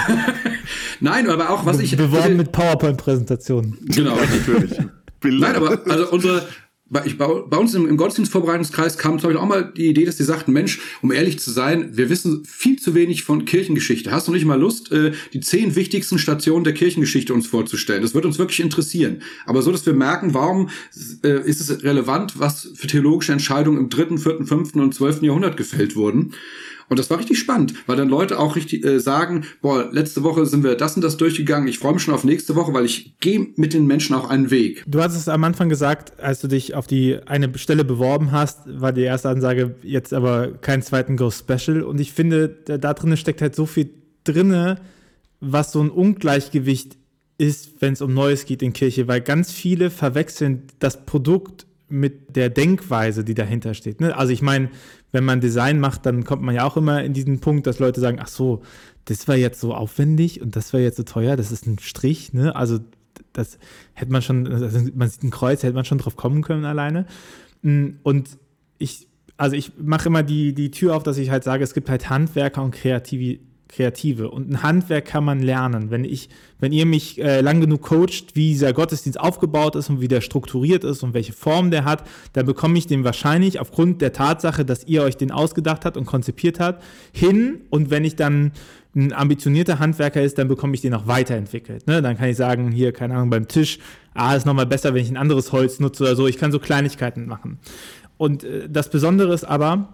Nein, aber auch was ich. Beworben mit PowerPoint-Präsentationen. Genau, natürlich. Nein, aber also unsere, ich, bei, bei uns im, im Gottesdienstvorbereitungskreis kam zum Beispiel auch mal die Idee, dass die sagten, Mensch, um ehrlich zu sein, wir wissen viel zu wenig von Kirchengeschichte. Hast du nicht mal Lust, äh, die zehn wichtigsten Stationen der Kirchengeschichte uns vorzustellen? Das wird uns wirklich interessieren. Aber so, dass wir merken, warum äh, ist es relevant, was für theologische Entscheidungen im dritten, vierten, fünften und zwölften Jahrhundert gefällt wurden. Und das war richtig spannend, weil dann Leute auch richtig äh, sagen, boah, letzte Woche sind wir das und das durchgegangen, ich freue mich schon auf nächste Woche, weil ich gehe mit den Menschen auch einen Weg. Du hast es am Anfang gesagt, als du dich auf die eine Stelle beworben hast, war die erste Ansage jetzt aber keinen zweiten Ghost Special. Und ich finde, da, da drin steckt halt so viel drinne, was so ein Ungleichgewicht ist, wenn es um Neues geht in Kirche, weil ganz viele verwechseln das Produkt mit der Denkweise, die dahinter steht. Ne? Also ich meine, wenn man Design macht, dann kommt man ja auch immer in diesen Punkt, dass Leute sagen, ach so, das war jetzt so aufwendig und das war jetzt so teuer, das ist ein Strich, ne? Also das hätte man schon, also man sieht ein Kreuz, hätte man schon drauf kommen können alleine. Mm, und ich, also ich mache immer die, die Tür auf, dass ich halt sage, es gibt halt Handwerker und Kreative, Kreative. Und ein Handwerk kann man lernen. Wenn ich, wenn ihr mich äh, lang genug coacht, wie dieser Gottesdienst aufgebaut ist und wie der strukturiert ist und welche Form der hat, dann bekomme ich den wahrscheinlich aufgrund der Tatsache, dass ihr euch den ausgedacht habt und konzipiert habt, hin. Und wenn ich dann ein ambitionierter Handwerker ist, dann bekomme ich den auch weiterentwickelt. Ne? Dann kann ich sagen, hier, keine Ahnung, beim Tisch, ah, ist nochmal besser, wenn ich ein anderes Holz nutze oder so. Ich kann so Kleinigkeiten machen. Und äh, das Besondere ist aber,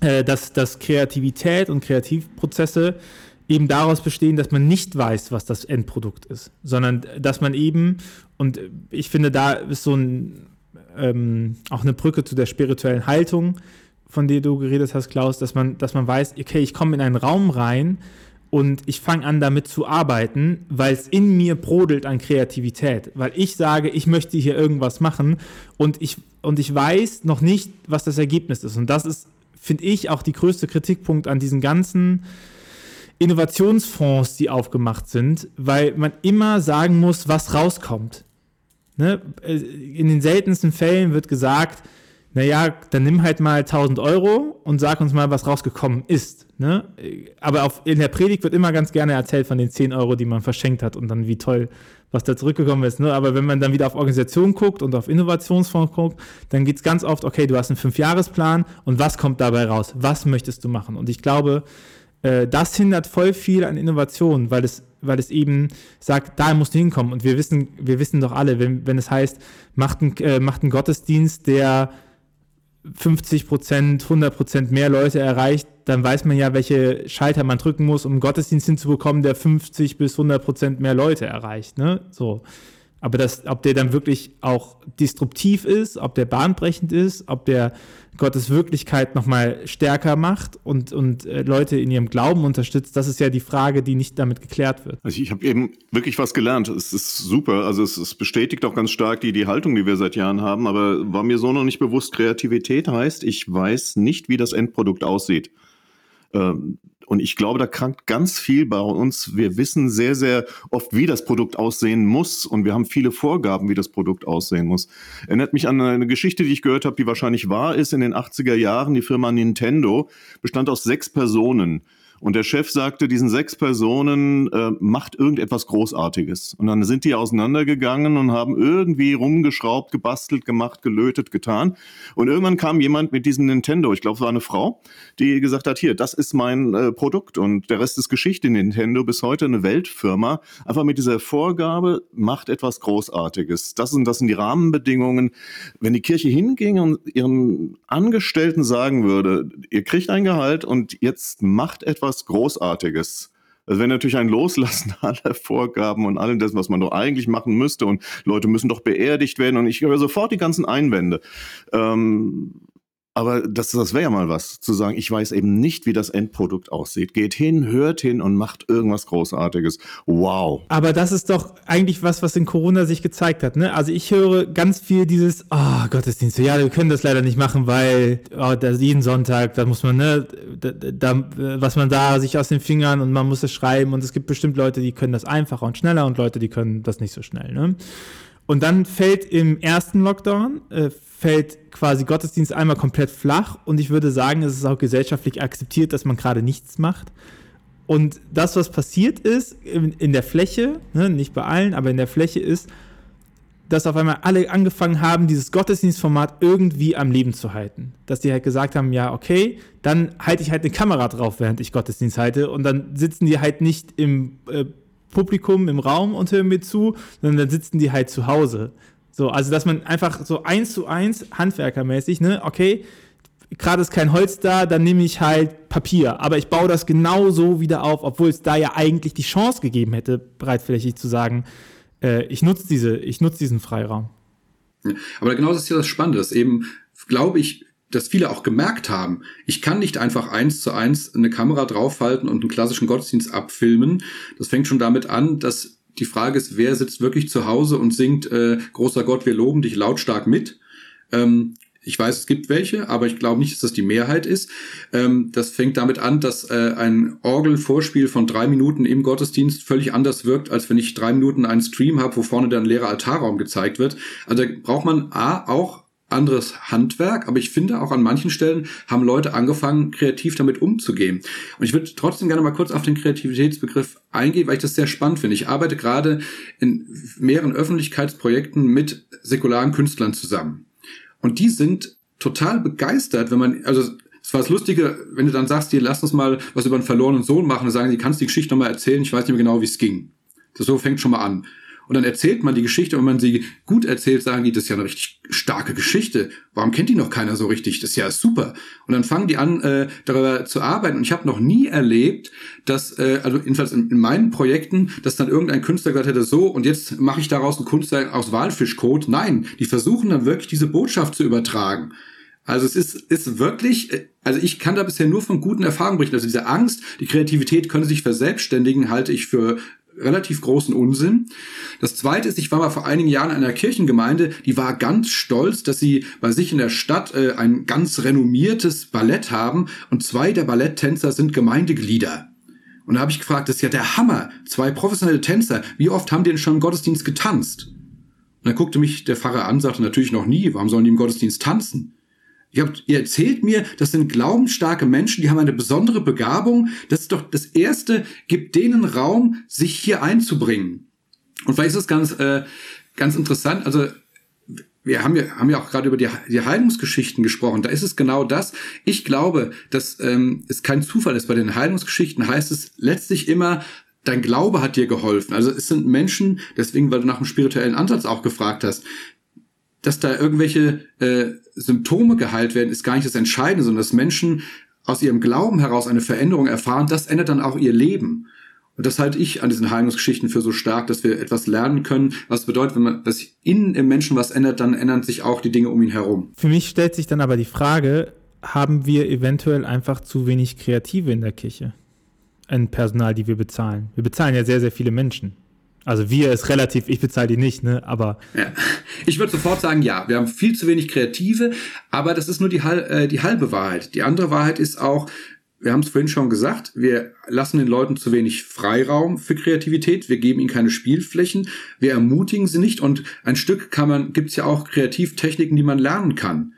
äh, dass, dass Kreativität und Kreativprozesse eben daraus bestehen, dass man nicht weiß, was das Endprodukt ist, sondern dass man eben, und ich finde, da ist so ein, ähm, auch eine Brücke zu der spirituellen Haltung, von der du geredet hast, Klaus, dass man, dass man weiß, okay, ich komme in einen Raum rein und ich fange an, damit zu arbeiten, weil es in mir brodelt an Kreativität, weil ich sage, ich möchte hier irgendwas machen und ich, und ich weiß noch nicht, was das Ergebnis ist. Und das ist finde ich, auch die größte Kritikpunkt an diesen ganzen Innovationsfonds, die aufgemacht sind, weil man immer sagen muss, was rauskommt. Ne? In den seltensten Fällen wird gesagt, naja, dann nimm halt mal 1000 Euro und sag uns mal, was rausgekommen ist. Ne? Aber auf, in der Predigt wird immer ganz gerne erzählt von den 10 Euro, die man verschenkt hat und dann wie toll was da zurückgekommen ist. Ne? Aber wenn man dann wieder auf Organisation guckt und auf Innovationsfonds guckt, dann geht es ganz oft, okay, du hast einen Fünfjahresplan und was kommt dabei raus? Was möchtest du machen? Und ich glaube, äh, das hindert voll viel an Innovation, weil es, weil es eben sagt, da musst du hinkommen. Und wir wissen, wir wissen doch alle, wenn, wenn es heißt, macht ein, äh, einen Gottesdienst, der 50 Prozent, 100 Prozent mehr Leute erreicht, dann weiß man ja, welche Schalter man drücken muss, um einen Gottesdienst hinzubekommen, der 50 bis 100 Prozent mehr Leute erreicht. Ne? So. Aber das, ob der dann wirklich auch disruptiv ist, ob der bahnbrechend ist, ob der Gottes Wirklichkeit nochmal stärker macht und, und äh, Leute in ihrem Glauben unterstützt, das ist ja die Frage, die nicht damit geklärt wird. Also ich habe eben wirklich was gelernt. Es ist super. Also es, es bestätigt auch ganz stark die, die Haltung, die wir seit Jahren haben, aber war mir so noch nicht bewusst, Kreativität heißt, ich weiß nicht, wie das Endprodukt aussieht. Ähm, und ich glaube, da krankt ganz viel bei uns. Wir wissen sehr, sehr oft, wie das Produkt aussehen muss. Und wir haben viele Vorgaben, wie das Produkt aussehen muss. Erinnert mich an eine Geschichte, die ich gehört habe, die wahrscheinlich wahr ist. In den 80er Jahren, die Firma Nintendo bestand aus sechs Personen. Und der Chef sagte diesen sechs Personen, äh, macht irgendetwas Großartiges. Und dann sind die auseinandergegangen und haben irgendwie rumgeschraubt, gebastelt, gemacht, gelötet, getan. Und irgendwann kam jemand mit diesem Nintendo, ich glaube, es war eine Frau, die gesagt hat, hier, das ist mein äh, Produkt. Und der Rest ist Geschichte. Nintendo bis heute eine Weltfirma. Einfach mit dieser Vorgabe, macht etwas Großartiges. Das sind, das sind die Rahmenbedingungen. Wenn die Kirche hinging und ihren Angestellten sagen würde, ihr kriegt ein Gehalt und jetzt macht etwas etwas Großartiges. Also wenn natürlich ein Loslassen aller Vorgaben und allem das, was man doch eigentlich machen müsste und Leute müssen doch beerdigt werden und ich höre sofort die ganzen Einwände. Ähm, aber das, das wäre ja mal was, zu sagen, ich weiß eben nicht, wie das Endprodukt aussieht. Geht hin, hört hin und macht irgendwas Großartiges. Wow. Aber das ist doch eigentlich was, was in Corona sich gezeigt hat. Ne? Also ich höre ganz viel dieses, oh, Gottesdienste, ja, wir können das leider nicht machen, weil oh, das jeden Sonntag, da muss man, ne, da, da, was man da sich aus den Fingern und man muss es schreiben und es gibt bestimmt Leute, die können das einfacher und schneller und Leute, die können das nicht so schnell. Ne? Und dann fällt im ersten Lockdown, äh, fällt quasi Gottesdienst einmal komplett flach und ich würde sagen, es ist auch gesellschaftlich akzeptiert, dass man gerade nichts macht. Und das, was passiert ist in, in der Fläche, ne, nicht bei allen, aber in der Fläche ist, dass auf einmal alle angefangen haben, dieses Gottesdienstformat irgendwie am Leben zu halten. Dass die halt gesagt haben, ja, okay, dann halte ich halt eine Kamera drauf, während ich Gottesdienst halte und dann sitzen die halt nicht im äh, Publikum im Raum und hören mir zu, sondern dann sitzen die halt zu Hause so, also dass man einfach so eins zu eins handwerkermäßig, ne, okay, gerade ist kein Holz da, dann nehme ich halt Papier. Aber ich baue das genau so wieder auf, obwohl es da ja eigentlich die Chance gegeben hätte, breitflächig zu sagen, äh, ich nutze diese, ich nutze diesen Freiraum. Aber genau das ist ja das Spannende, dass eben, glaube ich, dass viele auch gemerkt haben, ich kann nicht einfach eins zu eins eine Kamera draufhalten und einen klassischen Gottesdienst abfilmen. Das fängt schon damit an, dass die Frage ist, wer sitzt wirklich zu Hause und singt äh, Großer Gott, wir loben dich lautstark mit. Ähm, ich weiß, es gibt welche, aber ich glaube nicht, dass das die Mehrheit ist. Ähm, das fängt damit an, dass äh, ein Orgelvorspiel von drei Minuten im Gottesdienst völlig anders wirkt, als wenn ich drei Minuten einen Stream habe, wo vorne dann ein leerer Altarraum gezeigt wird. Also da braucht man A auch anderes Handwerk, aber ich finde auch an manchen Stellen haben Leute angefangen, kreativ damit umzugehen. Und ich würde trotzdem gerne mal kurz auf den Kreativitätsbegriff eingehen, weil ich das sehr spannend finde. Ich arbeite gerade in mehreren Öffentlichkeitsprojekten mit säkularen Künstlern zusammen. Und die sind total begeistert, wenn man, also es war das Lustige, wenn du dann sagst, dir lass uns mal was über einen verlorenen Sohn machen, dann sagen die, kannst die Geschichte nochmal erzählen, ich weiß nicht mehr genau, wie es ging. Das so fängt schon mal an. Und dann erzählt man die Geschichte und wenn man sie gut erzählt, sagen die, das ist ja eine richtig starke Geschichte. Warum kennt die noch keiner so richtig? Das ist ja super. Und dann fangen die an, äh, darüber zu arbeiten. Und ich habe noch nie erlebt, dass, äh, also jedenfalls in, in meinen Projekten, dass dann irgendein Künstler gesagt hätte, so, und jetzt mache ich daraus ein Kunstwerk aus Walfischkot. Nein, die versuchen dann wirklich diese Botschaft zu übertragen. Also es ist, ist wirklich, äh, also ich kann da bisher nur von guten Erfahrungen berichten. Also diese Angst, die Kreativität könne sich verselbstständigen, halte ich für relativ großen Unsinn. Das zweite ist, ich war mal vor einigen Jahren in einer Kirchengemeinde, die war ganz stolz, dass sie bei sich in der Stadt äh, ein ganz renommiertes Ballett haben und zwei der Balletttänzer sind Gemeindeglieder. Und da habe ich gefragt, das ist ja der Hammer. Zwei professionelle Tänzer, wie oft haben die denn schon im Gottesdienst getanzt? Und dann guckte mich der Pfarrer an, sagte natürlich noch nie, warum sollen die im Gottesdienst tanzen? Ihr, habt, ihr erzählt mir, das sind glaubensstarke Menschen, die haben eine besondere Begabung. Das ist doch das Erste, gibt denen Raum, sich hier einzubringen. Und vielleicht ist es ganz, äh, ganz interessant. Also wir haben ja, haben ja auch gerade über die, die Heilungsgeschichten gesprochen. Da ist es genau das. Ich glaube, dass ähm, es kein Zufall ist. Bei den Heilungsgeschichten heißt es letztlich immer, dein Glaube hat dir geholfen. Also es sind Menschen, deswegen, weil du nach dem spirituellen Ansatz auch gefragt hast, dass da irgendwelche äh, Symptome geheilt werden, ist gar nicht das Entscheidende, sondern dass Menschen aus ihrem Glauben heraus eine Veränderung erfahren, das ändert dann auch ihr Leben. Und das halte ich an diesen Heilungsgeschichten für so stark, dass wir etwas lernen können, was bedeutet, wenn man das innen im Menschen was ändert, dann ändern sich auch die Dinge um ihn herum. Für mich stellt sich dann aber die Frage, haben wir eventuell einfach zu wenig Kreative in der Kirche? Ein Personal, die wir bezahlen. Wir bezahlen ja sehr, sehr viele Menschen. Also wir ist relativ, ich bezahle die nicht, ne? Aber. Ja. Ich würde sofort sagen, ja, wir haben viel zu wenig Kreative, aber das ist nur die, äh, die halbe Wahrheit. Die andere Wahrheit ist auch, wir haben es vorhin schon gesagt, wir lassen den Leuten zu wenig Freiraum für Kreativität, wir geben ihnen keine Spielflächen, wir ermutigen sie nicht und ein Stück kann man, gibt es ja auch Kreativtechniken, die man lernen kann.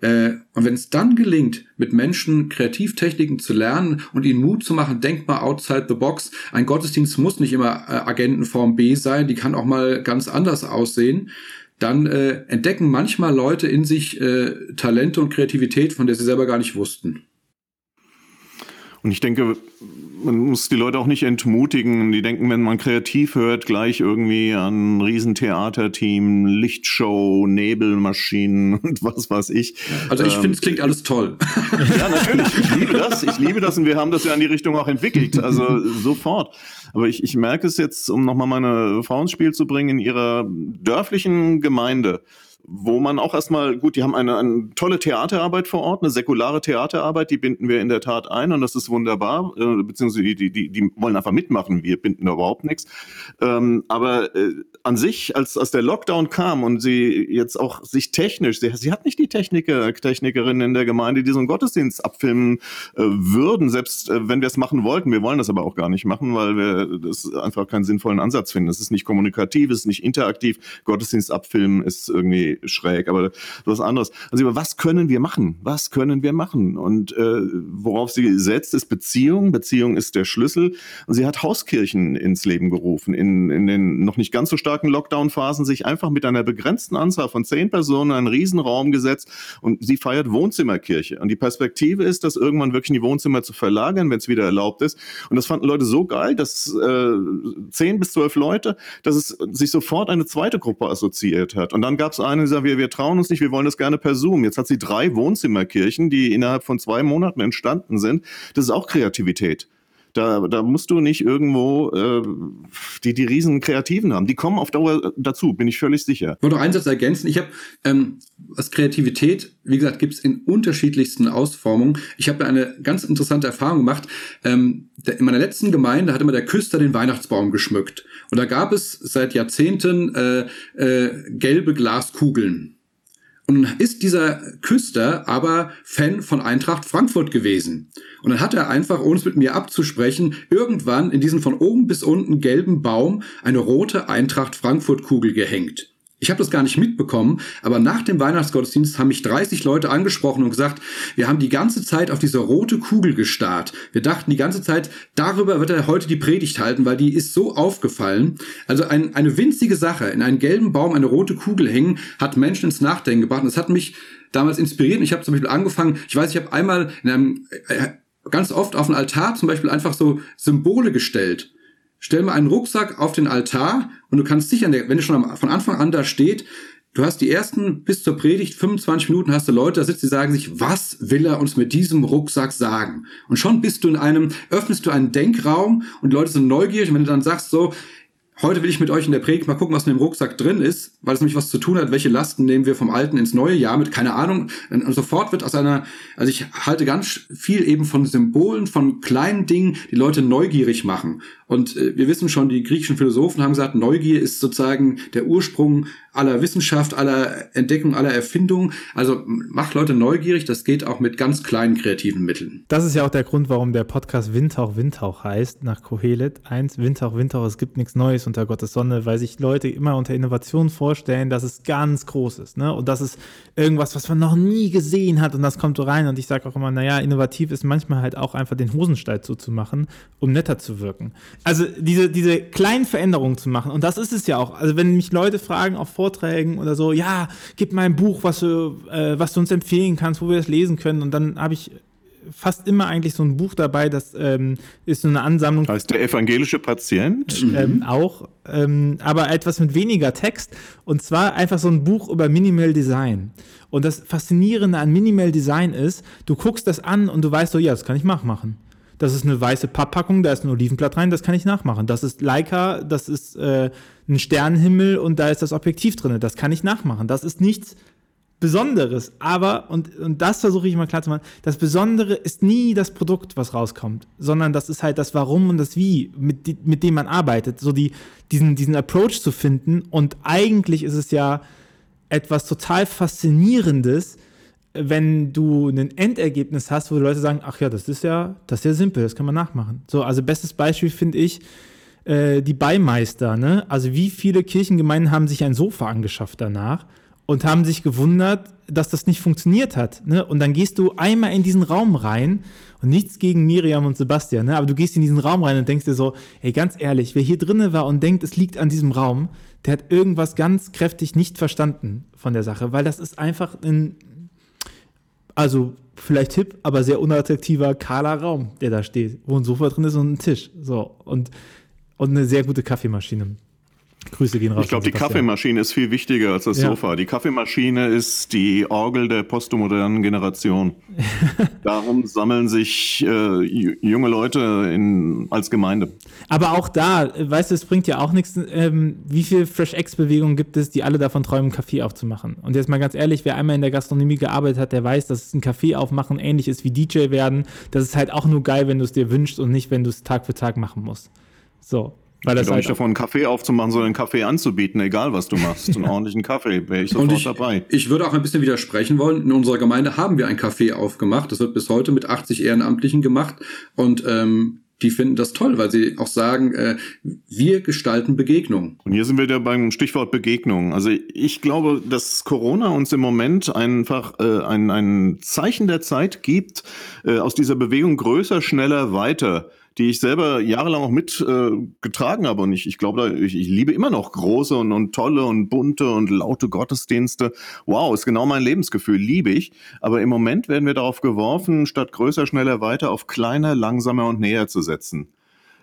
Äh, und wenn es dann gelingt, mit Menschen Kreativtechniken zu lernen und ihnen Mut zu machen, denk mal outside the box. Ein Gottesdienst muss nicht immer äh, Agentenform B sein, die kann auch mal ganz anders aussehen. Dann äh, entdecken manchmal Leute in sich äh, Talente und Kreativität, von der sie selber gar nicht wussten. Und ich denke, man muss die Leute auch nicht entmutigen. Die denken, wenn man kreativ hört, gleich irgendwie an ein Riesentheaterteam, Lichtshow, Nebelmaschinen und was weiß ich. Also ich ähm, finde, es klingt alles toll. Ja, natürlich. Ich liebe das. Ich liebe das und wir haben das ja in die Richtung auch entwickelt. Also sofort. Aber ich, ich merke es jetzt, um nochmal meine Frau ins Spiel zu bringen, in ihrer dörflichen Gemeinde wo man auch erstmal, gut, die haben eine, eine tolle Theaterarbeit vor Ort, eine säkulare Theaterarbeit, die binden wir in der Tat ein und das ist wunderbar, äh, beziehungsweise die, die, die, wollen einfach mitmachen, wir binden da überhaupt nichts. Ähm, aber äh, an sich, als, als der Lockdown kam und sie jetzt auch sich technisch, sie, sie hat nicht die Techniker, Technikerinnen in der Gemeinde, die so einen Gottesdienst abfilmen äh, würden, selbst äh, wenn wir es machen wollten. Wir wollen das aber auch gar nicht machen, weil wir das einfach keinen sinnvollen Ansatz finden. Es ist nicht kommunikativ, es ist nicht interaktiv. Gottesdienst abfilmen ist irgendwie schräg, aber was anderes. Also was können wir machen? Was können wir machen? Und äh, worauf sie setzt, ist Beziehung. Beziehung ist der Schlüssel. Und sie hat Hauskirchen ins Leben gerufen, in, in den noch nicht ganz so starken Lockdown-Phasen, sich einfach mit einer begrenzten Anzahl von zehn Personen einen Riesenraum gesetzt und sie feiert Wohnzimmerkirche. Und die Perspektive ist, das irgendwann wirklich in die Wohnzimmer zu verlagern, wenn es wieder erlaubt ist. Und das fanden Leute so geil, dass äh, zehn bis zwölf Leute, dass es sich sofort eine zweite Gruppe assoziiert hat. Und dann gab es eine, die sagt, wir, wir trauen uns nicht, wir wollen das gerne per Zoom. Jetzt hat sie drei Wohnzimmerkirchen, die innerhalb von zwei Monaten entstanden sind. Das ist auch Kreativität. Da, da musst du nicht irgendwo äh, die, die riesen Kreativen haben. Die kommen auf Dauer dazu, bin ich völlig sicher. Ich wollte noch einen Satz ergänzen. Ich habe, ähm, was Kreativität, wie gesagt, gibt es in unterschiedlichsten Ausformungen. Ich habe eine ganz interessante Erfahrung gemacht. Ähm, in meiner letzten Gemeinde hat immer der Küster den Weihnachtsbaum geschmückt. Und da gab es seit Jahrzehnten äh, äh, gelbe Glaskugeln. Und ist dieser Küster aber Fan von Eintracht Frankfurt gewesen. Und dann hat er einfach, ohne es mit mir abzusprechen, irgendwann in diesen von oben bis unten gelben Baum eine rote Eintracht Frankfurt Kugel gehängt. Ich habe das gar nicht mitbekommen, aber nach dem Weihnachtsgottesdienst haben mich 30 Leute angesprochen und gesagt, wir haben die ganze Zeit auf diese rote Kugel gestarrt. Wir dachten die ganze Zeit, darüber wird er heute die Predigt halten, weil die ist so aufgefallen. Also ein, eine winzige Sache, in einen gelben Baum eine rote Kugel hängen, hat Menschen ins Nachdenken gebracht. Und das hat mich damals inspiriert. Ich habe zum Beispiel angefangen, ich weiß, ich habe einmal in einem, äh, ganz oft auf den Altar zum Beispiel einfach so Symbole gestellt stell mal einen Rucksack auf den Altar und du kannst sicher, wenn du schon von Anfang an da steht, du hast die ersten bis zur Predigt 25 Minuten hast du Leute da sitzen, die sagen sich, was will er uns mit diesem Rucksack sagen? Und schon bist du in einem, öffnest du einen Denkraum und Leute sind neugierig und wenn du dann sagst so, Heute will ich mit euch in der Predigt mal gucken, was in dem Rucksack drin ist, weil es nämlich was zu tun hat, welche Lasten nehmen wir vom alten ins neue Jahr mit, keine Ahnung. Und sofort wird aus einer, also ich halte ganz viel eben von Symbolen, von kleinen Dingen, die Leute neugierig machen. Und äh, wir wissen schon, die griechischen Philosophen haben gesagt, Neugier ist sozusagen der Ursprung aller Wissenschaft, aller Entdeckung, aller Erfindung. Also macht Leute neugierig, das geht auch mit ganz kleinen kreativen Mitteln. Das ist ja auch der Grund, warum der Podcast Windhauch Windhauch heißt, nach Kohelet. Eins, Windhauch Windhauch, es gibt nichts Neues unter Gottes Sonne, weil sich Leute immer unter Innovation vorstellen, dass es ganz groß ist. Ne? Und das ist irgendwas, was man noch nie gesehen hat und das kommt so rein. Und ich sage auch immer, naja, innovativ ist manchmal halt auch einfach den Hosenstall zuzumachen, um netter zu wirken. Also diese, diese kleinen Veränderungen zu machen. Und das ist es ja auch. Also wenn mich Leute fragen auf Vorträgen oder so, ja, gib mal ein Buch, was du, äh, was du uns empfehlen kannst, wo wir das lesen können. Und dann habe ich fast immer eigentlich so ein Buch dabei, das ähm, ist so eine Ansammlung. Heißt der evangelische Patient? Ähm, auch, ähm, aber etwas mit weniger Text. Und zwar einfach so ein Buch über Minimal Design. Und das Faszinierende an Minimal Design ist, du guckst das an und du weißt so, ja, das kann ich nachmachen. Das ist eine weiße Papppackung, da ist ein Olivenblatt rein, das kann ich nachmachen. Das ist Leica, das ist äh, ein Sternenhimmel und da ist das Objektiv drin. Das kann ich nachmachen. Das ist nichts Besonderes. Aber, und, und das versuche ich mal klar zu machen, das Besondere ist nie das Produkt, was rauskommt, sondern das ist halt das Warum und das Wie, mit, mit dem man arbeitet. So die, diesen, diesen Approach zu finden. Und eigentlich ist es ja etwas total Faszinierendes, wenn du ein Endergebnis hast, wo die Leute sagen, ach ja, das ist ja, das ist ja simpel, das kann man nachmachen. So, also bestes Beispiel finde ich äh, die Beimeister, ne? Also wie viele Kirchengemeinden haben sich ein Sofa angeschafft danach und haben sich gewundert, dass das nicht funktioniert hat, ne? Und dann gehst du einmal in diesen Raum rein und nichts gegen Miriam und Sebastian, ne? Aber du gehst in diesen Raum rein und denkst dir so, ey, ganz ehrlich, wer hier drinnen war und denkt, es liegt an diesem Raum, der hat irgendwas ganz kräftig nicht verstanden von der Sache, weil das ist einfach ein also vielleicht hip, aber sehr unattraktiver, kahler Raum, der da steht, wo ein Sofa drin ist und ein Tisch. So, und, und eine sehr gute Kaffeemaschine. Grüße gehen raus. Ich glaube, die Kaffeemaschine ist viel wichtiger als das ja. Sofa. Die Kaffeemaschine ist die Orgel der postmodernen Generation. Darum sammeln sich äh, junge Leute in, als Gemeinde. Aber auch da, weißt du, es bringt ja auch nichts. Ähm, wie viele Fresh X-Bewegungen gibt es, die alle davon träumen, Kaffee aufzumachen? Und jetzt mal ganz ehrlich, wer einmal in der Gastronomie gearbeitet hat, der weiß, dass es ein Kaffee aufmachen ähnlich ist wie DJ werden. Das ist halt auch nur geil, wenn du es dir wünschst und nicht, wenn du es Tag für Tag machen musst. So. Weil das halt nicht davon, einen Kaffee aufzumachen, sondern einen Kaffee anzubieten, egal was du machst. einen ordentlichen Kaffee, wäre ich sofort ich, dabei. Ich würde auch ein bisschen widersprechen wollen. In unserer Gemeinde haben wir ein Café aufgemacht. Das wird bis heute mit 80 Ehrenamtlichen gemacht. Und ähm, die finden das toll, weil sie auch sagen, äh, wir gestalten Begegnungen. Und hier sind wir wieder beim Stichwort Begegnung. Also ich glaube, dass Corona uns im Moment einfach äh, ein, ein Zeichen der Zeit gibt, äh, aus dieser Bewegung größer, schneller, weiter die ich selber jahrelang auch mitgetragen äh, habe. Und ich, ich glaube, ich, ich liebe immer noch große und, und tolle und bunte und laute Gottesdienste. Wow, ist genau mein Lebensgefühl, liebe ich. Aber im Moment werden wir darauf geworfen, statt größer, schneller, weiter auf kleiner, langsamer und näher zu setzen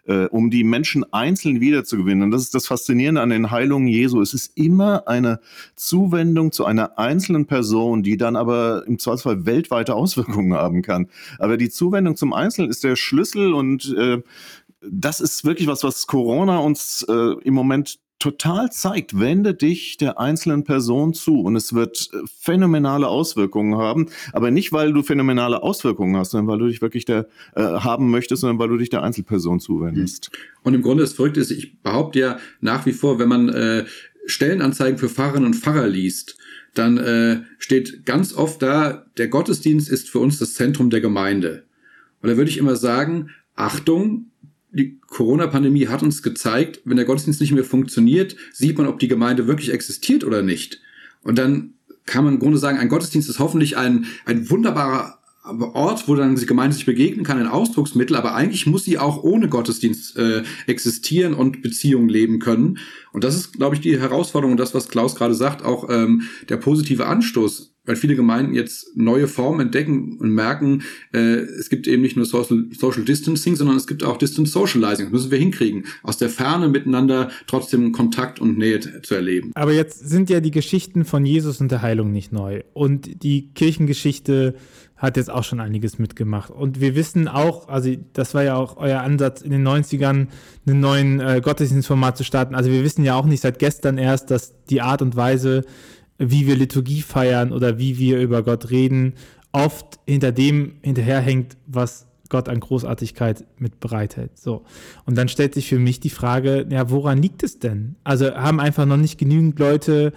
äh, um die Menschen einzeln wiederzugewinnen. Und das ist das Faszinierende an den Heilungen Jesu. Es ist immer eine Zuwendung zu einer einzelnen Person, die dann aber im Zweifelsfall weltweite Auswirkungen haben kann. Aber die Zuwendung zum Einzelnen ist der Schlüssel und äh, das ist wirklich was, was Corona uns äh, im Moment total zeigt, wende dich der einzelnen Person zu und es wird äh, phänomenale Auswirkungen haben, aber nicht, weil du phänomenale Auswirkungen hast, sondern weil du dich wirklich der äh, haben möchtest, sondern weil du dich der Einzelperson zuwendest. Und im Grunde das Verrückte ist, ich behaupte ja nach wie vor, wenn man äh, Stellenanzeigen für Pfarrerinnen und Pfarrer liest, dann äh, steht ganz oft da, der Gottesdienst ist für uns das Zentrum der Gemeinde. Und da würde ich immer sagen, Achtung, die Corona-Pandemie hat uns gezeigt, wenn der Gottesdienst nicht mehr funktioniert, sieht man, ob die Gemeinde wirklich existiert oder nicht. Und dann kann man im Grunde sagen, ein Gottesdienst ist hoffentlich ein, ein wunderbarer Ort, wo dann die Gemeinde sich begegnen kann, ein Ausdrucksmittel, aber eigentlich muss sie auch ohne Gottesdienst äh, existieren und Beziehungen leben können. Und das ist, glaube ich, die Herausforderung und das, was Klaus gerade sagt, auch ähm, der positive Anstoß weil viele Gemeinden jetzt neue Formen entdecken und merken, äh, es gibt eben nicht nur Social, Social Distancing, sondern es gibt auch Distance Socializing. Das müssen wir hinkriegen, aus der Ferne miteinander trotzdem Kontakt und Nähe zu erleben. Aber jetzt sind ja die Geschichten von Jesus und der Heilung nicht neu. Und die Kirchengeschichte hat jetzt auch schon einiges mitgemacht. Und wir wissen auch, also das war ja auch euer Ansatz in den 90ern, einen neuen äh, Gottesdienstformat zu starten. Also wir wissen ja auch nicht seit gestern erst, dass die Art und Weise, wie wir Liturgie feiern oder wie wir über Gott reden, oft hinter dem hinterherhängt, was Gott an Großartigkeit mit bereithält. So. Und dann stellt sich für mich die Frage, ja, woran liegt es denn? Also haben einfach noch nicht genügend Leute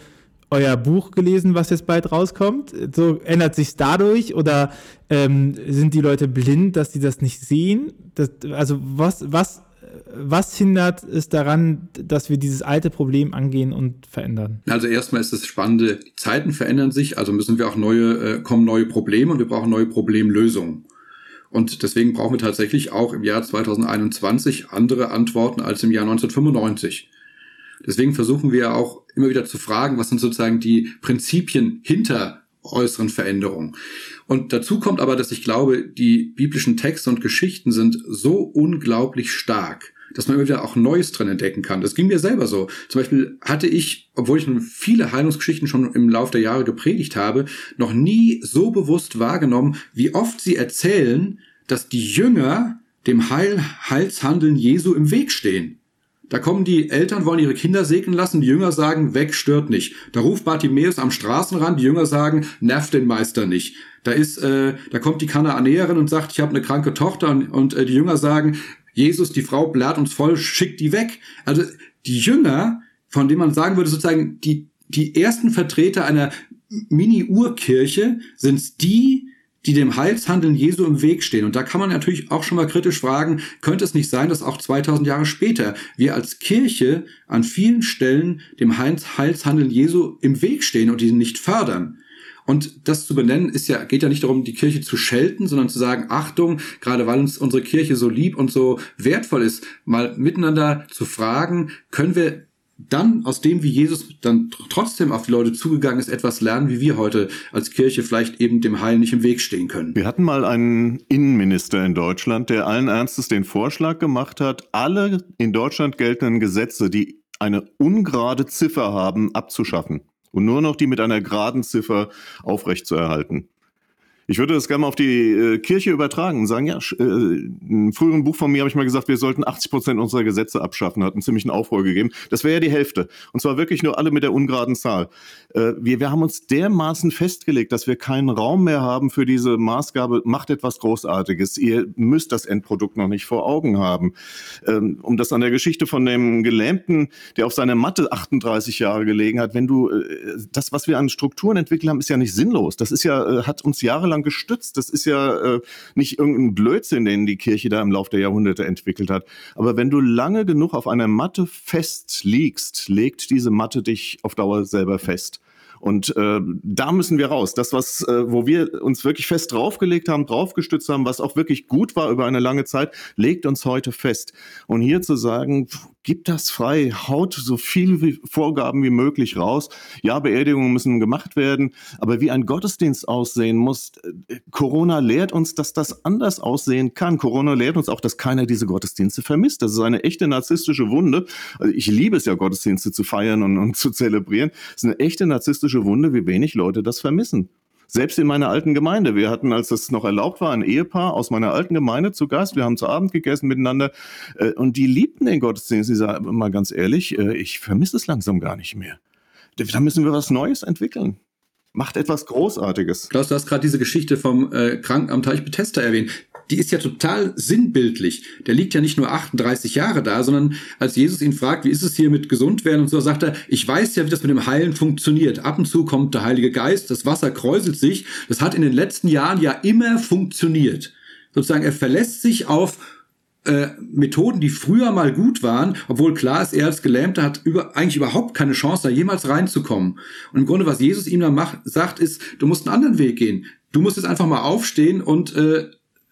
euer Buch gelesen, was jetzt bald rauskommt? So ändert sich dadurch oder ähm, sind die Leute blind, dass sie das nicht sehen? Das, also was, was was hindert es daran, dass wir dieses alte Problem angehen und verändern? Also erstmal ist das Spannende, die Zeiten verändern sich, also müssen wir auch neue, äh, kommen neue Probleme und wir brauchen neue Problemlösungen. Und deswegen brauchen wir tatsächlich auch im Jahr 2021 andere Antworten als im Jahr 1995. Deswegen versuchen wir auch immer wieder zu fragen, was sind sozusagen die Prinzipien hinter äußeren Veränderungen. Und dazu kommt aber, dass ich glaube, die biblischen Texte und Geschichten sind so unglaublich stark, dass man immer wieder auch Neues drin entdecken kann. Das ging mir selber so. Zum Beispiel hatte ich, obwohl ich nun viele Heilungsgeschichten schon im Laufe der Jahre gepredigt habe, noch nie so bewusst wahrgenommen, wie oft sie erzählen, dass die Jünger dem Heil Heilshandeln Jesu im Weg stehen. Da kommen die Eltern, wollen ihre Kinder segnen lassen, die Jünger sagen, weg, stört nicht. Da ruft Bartimäus am Straßenrand, die Jünger sagen, nervt den Meister nicht. Da ist, äh, da kommt die Kanaanäerin und sagt, ich habe eine kranke Tochter und, und äh, die Jünger sagen, Jesus, die Frau blärt uns voll, schickt die weg. Also die Jünger, von denen man sagen würde, sozusagen die, die ersten Vertreter einer Mini-Urkirche sind die, die dem Heilshandeln Jesu im Weg stehen. Und da kann man natürlich auch schon mal kritisch fragen, könnte es nicht sein, dass auch 2000 Jahre später wir als Kirche an vielen Stellen dem Heilshandeln Jesu im Weg stehen und ihn nicht fördern? Und das zu benennen ist ja, geht ja nicht darum, die Kirche zu schelten, sondern zu sagen, Achtung, gerade weil uns unsere Kirche so lieb und so wertvoll ist, mal miteinander zu fragen, können wir dann aus dem, wie Jesus dann trotzdem auf die Leute zugegangen ist, etwas lernen, wie wir heute als Kirche vielleicht eben dem Heil nicht im Weg stehen können. Wir hatten mal einen Innenminister in Deutschland, der allen Ernstes den Vorschlag gemacht hat, alle in Deutschland geltenden Gesetze, die eine ungerade Ziffer haben, abzuschaffen und nur noch die mit einer geraden Ziffer aufrechtzuerhalten. Ich würde das gerne mal auf die äh, Kirche übertragen und sagen, ja, äh, in früheren Buch von mir habe ich mal gesagt, wir sollten 80 Prozent unserer Gesetze abschaffen, hat einen ziemlichen Aufruhr gegeben. Das wäre ja die Hälfte. Und zwar wirklich nur alle mit der ungeraden Zahl. Äh, wir, wir haben uns dermaßen festgelegt, dass wir keinen Raum mehr haben für diese Maßgabe, macht etwas Großartiges. Ihr müsst das Endprodukt noch nicht vor Augen haben. Ähm, um das an der Geschichte von dem Gelähmten, der auf seiner Matte 38 Jahre gelegen hat, wenn du, äh, das, was wir an Strukturen entwickelt haben, ist ja nicht sinnlos. Das ist ja, äh, hat uns jahrelang jahrelang gestützt. Das ist ja äh, nicht irgendein Blödsinn, den die Kirche da im Laufe der Jahrhunderte entwickelt hat. Aber wenn du lange genug auf einer Matte fest liegst, legt diese Matte dich auf Dauer selber fest. Und äh, da müssen wir raus. Das, was, äh, wo wir uns wirklich fest draufgelegt haben, draufgestützt haben, was auch wirklich gut war über eine lange Zeit, legt uns heute fest. Und hier zu sagen, gibt das frei, haut so viele Vorgaben wie möglich raus. Ja, Beerdigungen müssen gemacht werden, aber wie ein Gottesdienst aussehen muss, äh, Corona lehrt uns, dass das anders aussehen kann. Corona lehrt uns auch, dass keiner diese Gottesdienste vermisst. Das ist eine echte narzisstische Wunde. Also ich liebe es ja, Gottesdienste zu feiern und, und zu zelebrieren. Es ist eine echte narzisstische Wunde, wie wenig Leute das vermissen. Selbst in meiner alten Gemeinde. Wir hatten, als das noch erlaubt war, ein Ehepaar aus meiner alten Gemeinde zu Gast. Wir haben zu Abend gegessen miteinander äh, und die liebten den Gottesdienst. Sie sagen, mal ganz ehrlich, äh, ich vermisse es langsam gar nicht mehr. Da müssen wir was Neues entwickeln macht etwas Großartiges. Klaus, du hast gerade diese Geschichte vom äh, Kranken Teich Bethesda erwähnt. Die ist ja total sinnbildlich. Der liegt ja nicht nur 38 Jahre da, sondern als Jesus ihn fragt, wie ist es hier mit gesund werden und so, sagt er, ich weiß ja, wie das mit dem Heilen funktioniert. Ab und zu kommt der Heilige Geist, das Wasser kräuselt sich. Das hat in den letzten Jahren ja immer funktioniert. Sozusagen, er verlässt sich auf äh, Methoden, die früher mal gut waren, obwohl klar ist, er als Gelähmter hat über, eigentlich überhaupt keine Chance, da jemals reinzukommen. Und im Grunde, was Jesus ihm dann macht, sagt, ist, du musst einen anderen Weg gehen. Du musst jetzt einfach mal aufstehen und äh,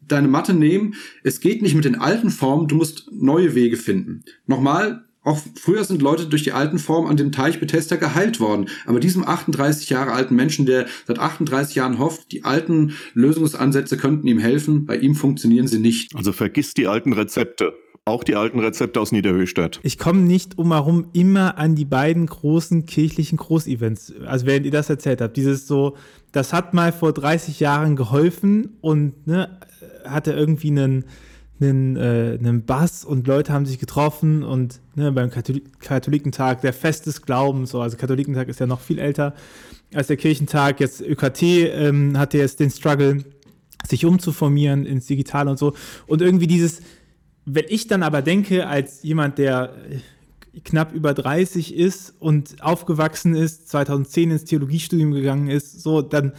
deine Matte nehmen. Es geht nicht mit den alten Formen, du musst neue Wege finden. Nochmal, auch früher sind Leute durch die alten Formen an dem Teich Bethesda geheilt worden. Aber diesem 38 Jahre alten Menschen, der seit 38 Jahren hofft, die alten Lösungsansätze könnten ihm helfen, bei ihm funktionieren sie nicht. Also vergiss die alten Rezepte. Auch die alten Rezepte aus Niederhöchstadt. Ich komme nicht um herum immer an die beiden großen kirchlichen Großevents. Also während ihr das erzählt habt, dieses so, das hat mal vor 30 Jahren geholfen und ne, hatte irgendwie einen einen, äh, einen Bass und Leute haben sich getroffen und ne, beim Katholik Katholikentag, der Fest des Glaubens, so, also Katholikentag ist ja noch viel älter als der Kirchentag, jetzt ÖKT ähm, hatte jetzt den Struggle, sich umzuformieren ins Digitale und so und irgendwie dieses, wenn ich dann aber denke, als jemand, der knapp über 30 ist und aufgewachsen ist, 2010 ins Theologiestudium gegangen ist, so, dann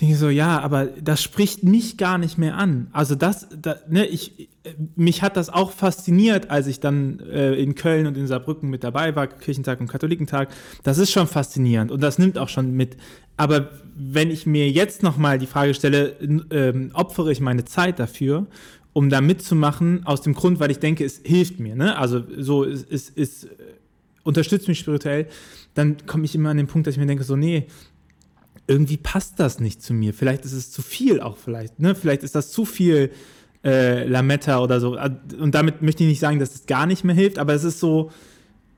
denke ich so, ja, aber das spricht mich gar nicht mehr an. Also das, da, ne, ich, mich hat das auch fasziniert, als ich dann äh, in Köln und in Saarbrücken mit dabei war, Kirchentag und Katholikentag. Das ist schon faszinierend und das nimmt auch schon mit. Aber wenn ich mir jetzt nochmal die Frage stelle, ähm, opfere ich meine Zeit dafür, um da mitzumachen, aus dem Grund, weil ich denke, es hilft mir, ne? Also so, es, es, es unterstützt mich spirituell, dann komme ich immer an den Punkt, dass ich mir denke, so, nee, irgendwie passt das nicht zu mir. Vielleicht ist es zu viel auch vielleicht. Ne? Vielleicht ist das zu viel äh, Lametta oder so. Und damit möchte ich nicht sagen, dass es gar nicht mehr hilft, aber es ist so,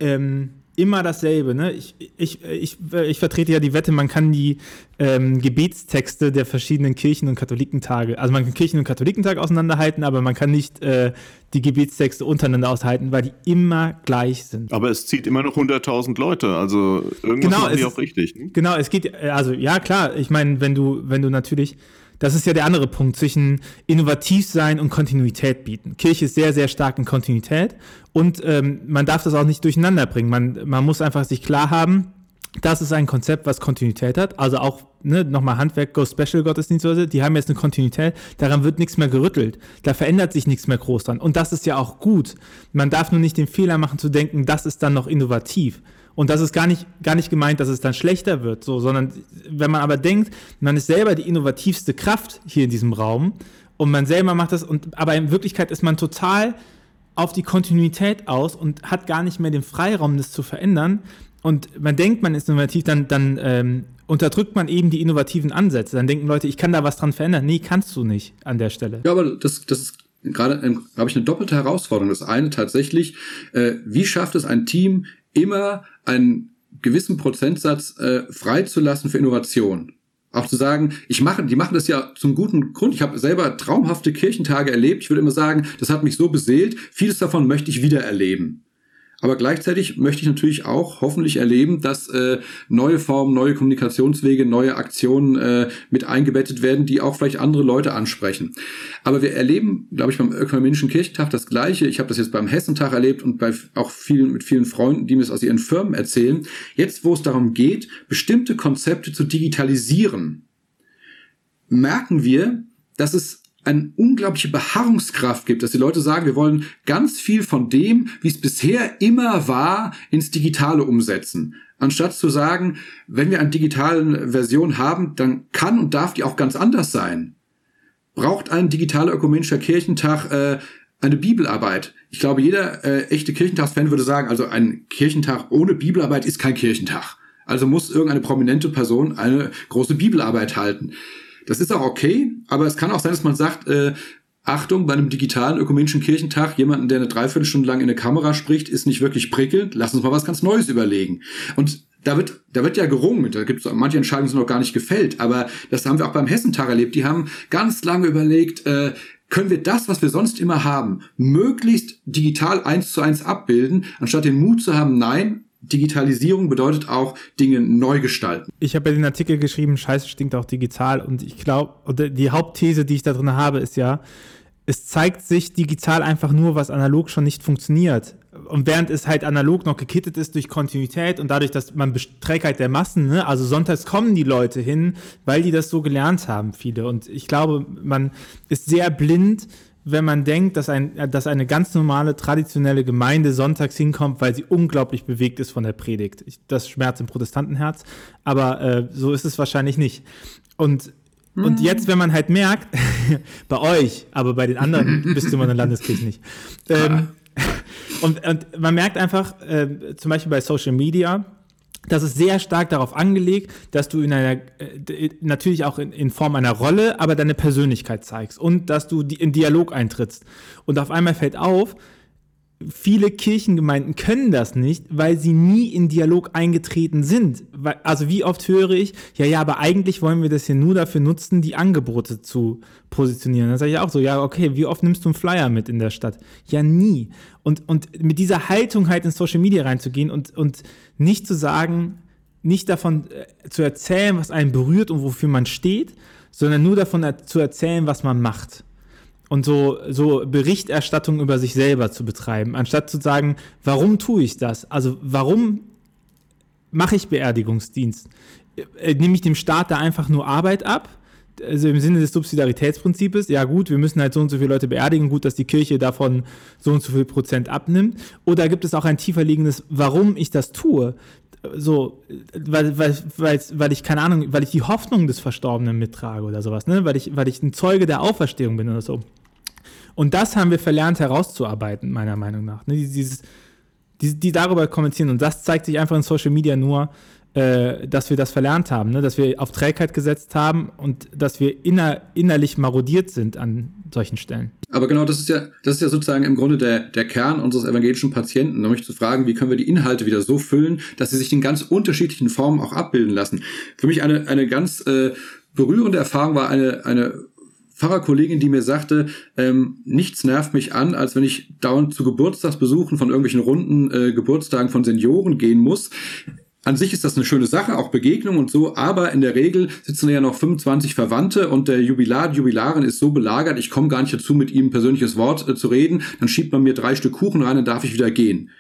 ähm, immer dasselbe. Ne? Ich, ich, ich, ich vertrete ja die Wette, man kann die ähm, Gebetstexte der verschiedenen Kirchen- und Katholikentage, also man kann Kirchen- und Katholikentag auseinanderhalten, aber man kann nicht äh, die Gebetstexte untereinander aushalten, weil die immer gleich sind. Aber es zieht immer noch 100.000 Leute, also irgendwas genau, die auch richtig. Ne? Genau, es geht, also ja klar, ich meine, wenn du, wenn du natürlich das ist ja der andere Punkt zwischen innovativ sein und Kontinuität bieten. Kirche ist sehr, sehr stark in Kontinuität und ähm, man darf das auch nicht durcheinander bringen. Man, man muss einfach sich klar haben, das ist ein Konzept, was Kontinuität hat. Also auch ne, nochmal Handwerk, Go Special Gottesdienste, die haben jetzt eine Kontinuität, daran wird nichts mehr gerüttelt. Da verändert sich nichts mehr groß dran. Und das ist ja auch gut. Man darf nur nicht den Fehler machen zu denken, das ist dann noch innovativ. Und das ist gar nicht, gar nicht gemeint, dass es dann schlechter wird, so, sondern wenn man aber denkt, man ist selber die innovativste Kraft hier in diesem Raum und man selber macht das, und, aber in Wirklichkeit ist man total auf die Kontinuität aus und hat gar nicht mehr den Freiraum, das zu verändern. Und man denkt, man ist innovativ, dann, dann ähm, unterdrückt man eben die innovativen Ansätze. Dann denken Leute, ich kann da was dran verändern. Nee, kannst du nicht an der Stelle. Ja, aber das, das ist gerade, ähm, habe ich eine doppelte Herausforderung. Das eine tatsächlich, äh, wie schafft es ein Team, immer einen gewissen Prozentsatz äh, freizulassen für Innovation. Auch zu sagen, ich mache, die machen das ja zum guten Grund. Ich habe selber traumhafte Kirchentage erlebt. Ich würde immer sagen, das hat mich so beseelt. Vieles davon möchte ich wieder erleben. Aber gleichzeitig möchte ich natürlich auch hoffentlich erleben, dass äh, neue Formen, neue Kommunikationswege, neue Aktionen äh, mit eingebettet werden, die auch vielleicht andere Leute ansprechen. Aber wir erleben, glaube ich, beim Ökumenischen Kirchentag das Gleiche. Ich habe das jetzt beim Hessentag erlebt und bei auch vielen mit vielen Freunden, die mir es aus ihren Firmen erzählen. Jetzt, wo es darum geht, bestimmte Konzepte zu digitalisieren, merken wir, dass es eine unglaubliche Beharrungskraft gibt, dass die Leute sagen, wir wollen ganz viel von dem, wie es bisher immer war, ins Digitale umsetzen. Anstatt zu sagen, wenn wir eine digitale Version haben, dann kann und darf die auch ganz anders sein. Braucht ein digitaler ökumenischer Kirchentag äh, eine Bibelarbeit? Ich glaube, jeder äh, echte Kirchentagsfan würde sagen, also ein Kirchentag ohne Bibelarbeit ist kein Kirchentag. Also muss irgendeine prominente Person eine große Bibelarbeit halten. Das ist auch okay, aber es kann auch sein, dass man sagt, äh, Achtung, bei einem digitalen ökumenischen Kirchentag, jemanden, der eine Dreiviertelstunde lang in eine Kamera spricht, ist nicht wirklich prickelnd. Lass uns mal was ganz Neues überlegen. Und da wird, da wird ja gerungen. Da gibt es manche Entscheidungen, die sind noch gar nicht gefällt. Aber das haben wir auch beim Hessentag erlebt. Die haben ganz lange überlegt, äh, können wir das, was wir sonst immer haben, möglichst digital eins zu eins abbilden, anstatt den Mut zu haben, nein, Digitalisierung bedeutet auch Dinge neu gestalten. Ich habe ja den Artikel geschrieben, Scheiße stinkt auch digital und ich glaube, die Hauptthese, die ich da drin habe, ist ja, es zeigt sich digital einfach nur, was analog schon nicht funktioniert. Und während es halt analog noch gekittet ist durch Kontinuität und dadurch, dass man Trägheit der Massen, ne? also sonntags kommen die Leute hin, weil die das so gelernt haben, viele. Und ich glaube, man ist sehr blind, wenn man denkt, dass, ein, dass eine ganz normale, traditionelle Gemeinde sonntags hinkommt, weil sie unglaublich bewegt ist von der Predigt. Ich, das schmerzt im Protestantenherz, aber äh, so ist es wahrscheinlich nicht. Und, mhm. und jetzt, wenn man halt merkt, bei euch, aber bei den anderen Bistümern und Landeskirchen nicht. Ähm, und, und man merkt einfach, äh, zum Beispiel bei Social Media, das ist sehr stark darauf angelegt, dass du in einer, äh, natürlich auch in, in, Form einer Rolle, aber deine Persönlichkeit zeigst und dass du in Dialog eintrittst. Und auf einmal fällt auf, viele Kirchengemeinden können das nicht, weil sie nie in Dialog eingetreten sind. Also wie oft höre ich, ja, ja, aber eigentlich wollen wir das hier nur dafür nutzen, die Angebote zu positionieren. Dann sage ich auch so, ja, okay, wie oft nimmst du einen Flyer mit in der Stadt? Ja, nie. Und, und mit dieser Haltung halt in Social Media reinzugehen und, und nicht zu sagen, nicht davon äh, zu erzählen, was einen berührt und wofür man steht, sondern nur davon zu erzählen, was man macht und so, so Berichterstattung über sich selber zu betreiben, anstatt zu sagen, warum tue ich das? Also warum mache ich Beerdigungsdienst? Äh, nehme ich dem Staat da einfach nur Arbeit ab? Also im Sinne des Subsidiaritätsprinzips, ja gut, wir müssen halt so und so viele Leute beerdigen, gut, dass die Kirche davon so und so viel Prozent abnimmt. Oder gibt es auch ein tiefer liegendes, warum ich das tue? So, weil, weil, weil, weil ich, keine Ahnung, weil ich die Hoffnung des Verstorbenen mittrage oder sowas, ne? weil, ich, weil ich ein Zeuge der Auferstehung bin oder so. Und das haben wir verlernt herauszuarbeiten, meiner Meinung nach. Ne? Dieses, die, die darüber kommentieren. Und das zeigt sich einfach in Social Media nur, äh, dass wir das verlernt haben, ne? dass wir auf Trägheit gesetzt haben und dass wir inner, innerlich marodiert sind an solchen Stellen. Aber genau, das ist ja, das ist ja sozusagen im Grunde der, der Kern unseres evangelischen Patienten, nämlich zu fragen, wie können wir die Inhalte wieder so füllen, dass sie sich in ganz unterschiedlichen Formen auch abbilden lassen. Für mich eine, eine ganz äh, berührende Erfahrung war eine, eine Pfarrerkollegin, die mir sagte, ähm, nichts nervt mich an, als wenn ich dauernd zu Geburtstagsbesuchen von irgendwelchen runden äh, Geburtstagen von Senioren gehen muss an sich ist das eine schöne Sache, auch Begegnung und so, aber in der Regel sitzen ja noch 25 Verwandte und der Jubilar, die Jubilarin ist so belagert, ich komme gar nicht dazu, mit ihm ein persönliches Wort äh, zu reden, dann schiebt man mir drei Stück Kuchen rein, dann darf ich wieder gehen.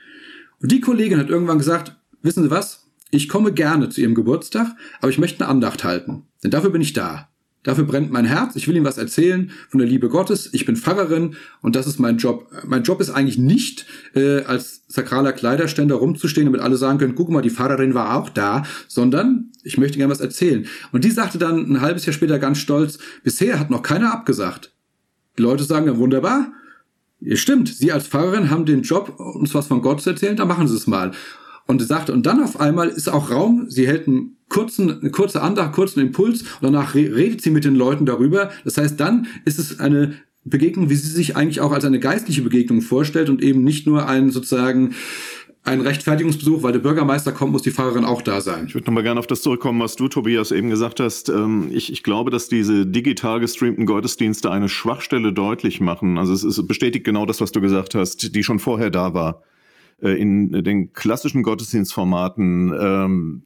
Und die Kollegin hat irgendwann gesagt, wissen Sie was? Ich komme gerne zu Ihrem Geburtstag, aber ich möchte eine Andacht halten, denn dafür bin ich da. Dafür brennt mein Herz. Ich will ihm was erzählen von der Liebe Gottes. Ich bin Pfarrerin und das ist mein Job. Mein Job ist eigentlich nicht, äh, als sakraler Kleiderständer rumzustehen, damit alle sagen können, guck mal, die Pfarrerin war auch da, sondern ich möchte gerne was erzählen. Und die sagte dann ein halbes Jahr später ganz stolz, bisher hat noch keiner abgesagt. Die Leute sagen dann wunderbar, stimmt, Sie als Pfarrerin haben den Job, uns was von Gott zu erzählen, dann machen Sie es mal. Und sie sagte, und dann auf einmal ist auch Raum, sie hält einen kurzen, eine kurze Andacht, kurzen Impuls und danach redet sie mit den Leuten darüber. Das heißt, dann ist es eine Begegnung, wie sie sich eigentlich auch als eine geistliche Begegnung vorstellt und eben nicht nur ein sozusagen ein Rechtfertigungsbesuch, weil der Bürgermeister kommt, muss die Fahrerin auch da sein. Ich würde nochmal gerne auf das zurückkommen, was du, Tobias, eben gesagt hast. Ähm, ich, ich glaube, dass diese digital gestreamten Gottesdienste eine Schwachstelle deutlich machen. Also es, es bestätigt genau das, was du gesagt hast, die schon vorher da war. Äh, in den klassischen Gottesdienstformaten ähm,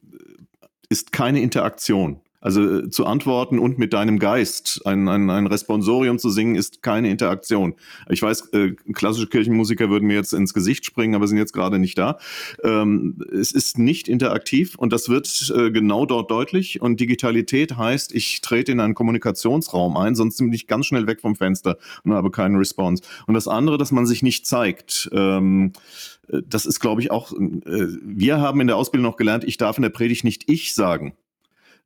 ist keine Interaktion. Also äh, zu antworten und mit deinem Geist ein, ein, ein Responsorium zu singen, ist keine Interaktion. Ich weiß, äh, klassische Kirchenmusiker würden mir jetzt ins Gesicht springen, aber sind jetzt gerade nicht da. Ähm, es ist nicht interaktiv und das wird äh, genau dort deutlich. Und Digitalität heißt, ich trete in einen Kommunikationsraum ein, sonst bin ich ganz schnell weg vom Fenster und habe keinen Response. Und das andere, dass man sich nicht zeigt. Ähm, äh, das ist, glaube ich, auch, äh, wir haben in der Ausbildung noch gelernt, ich darf in der Predigt nicht ich sagen.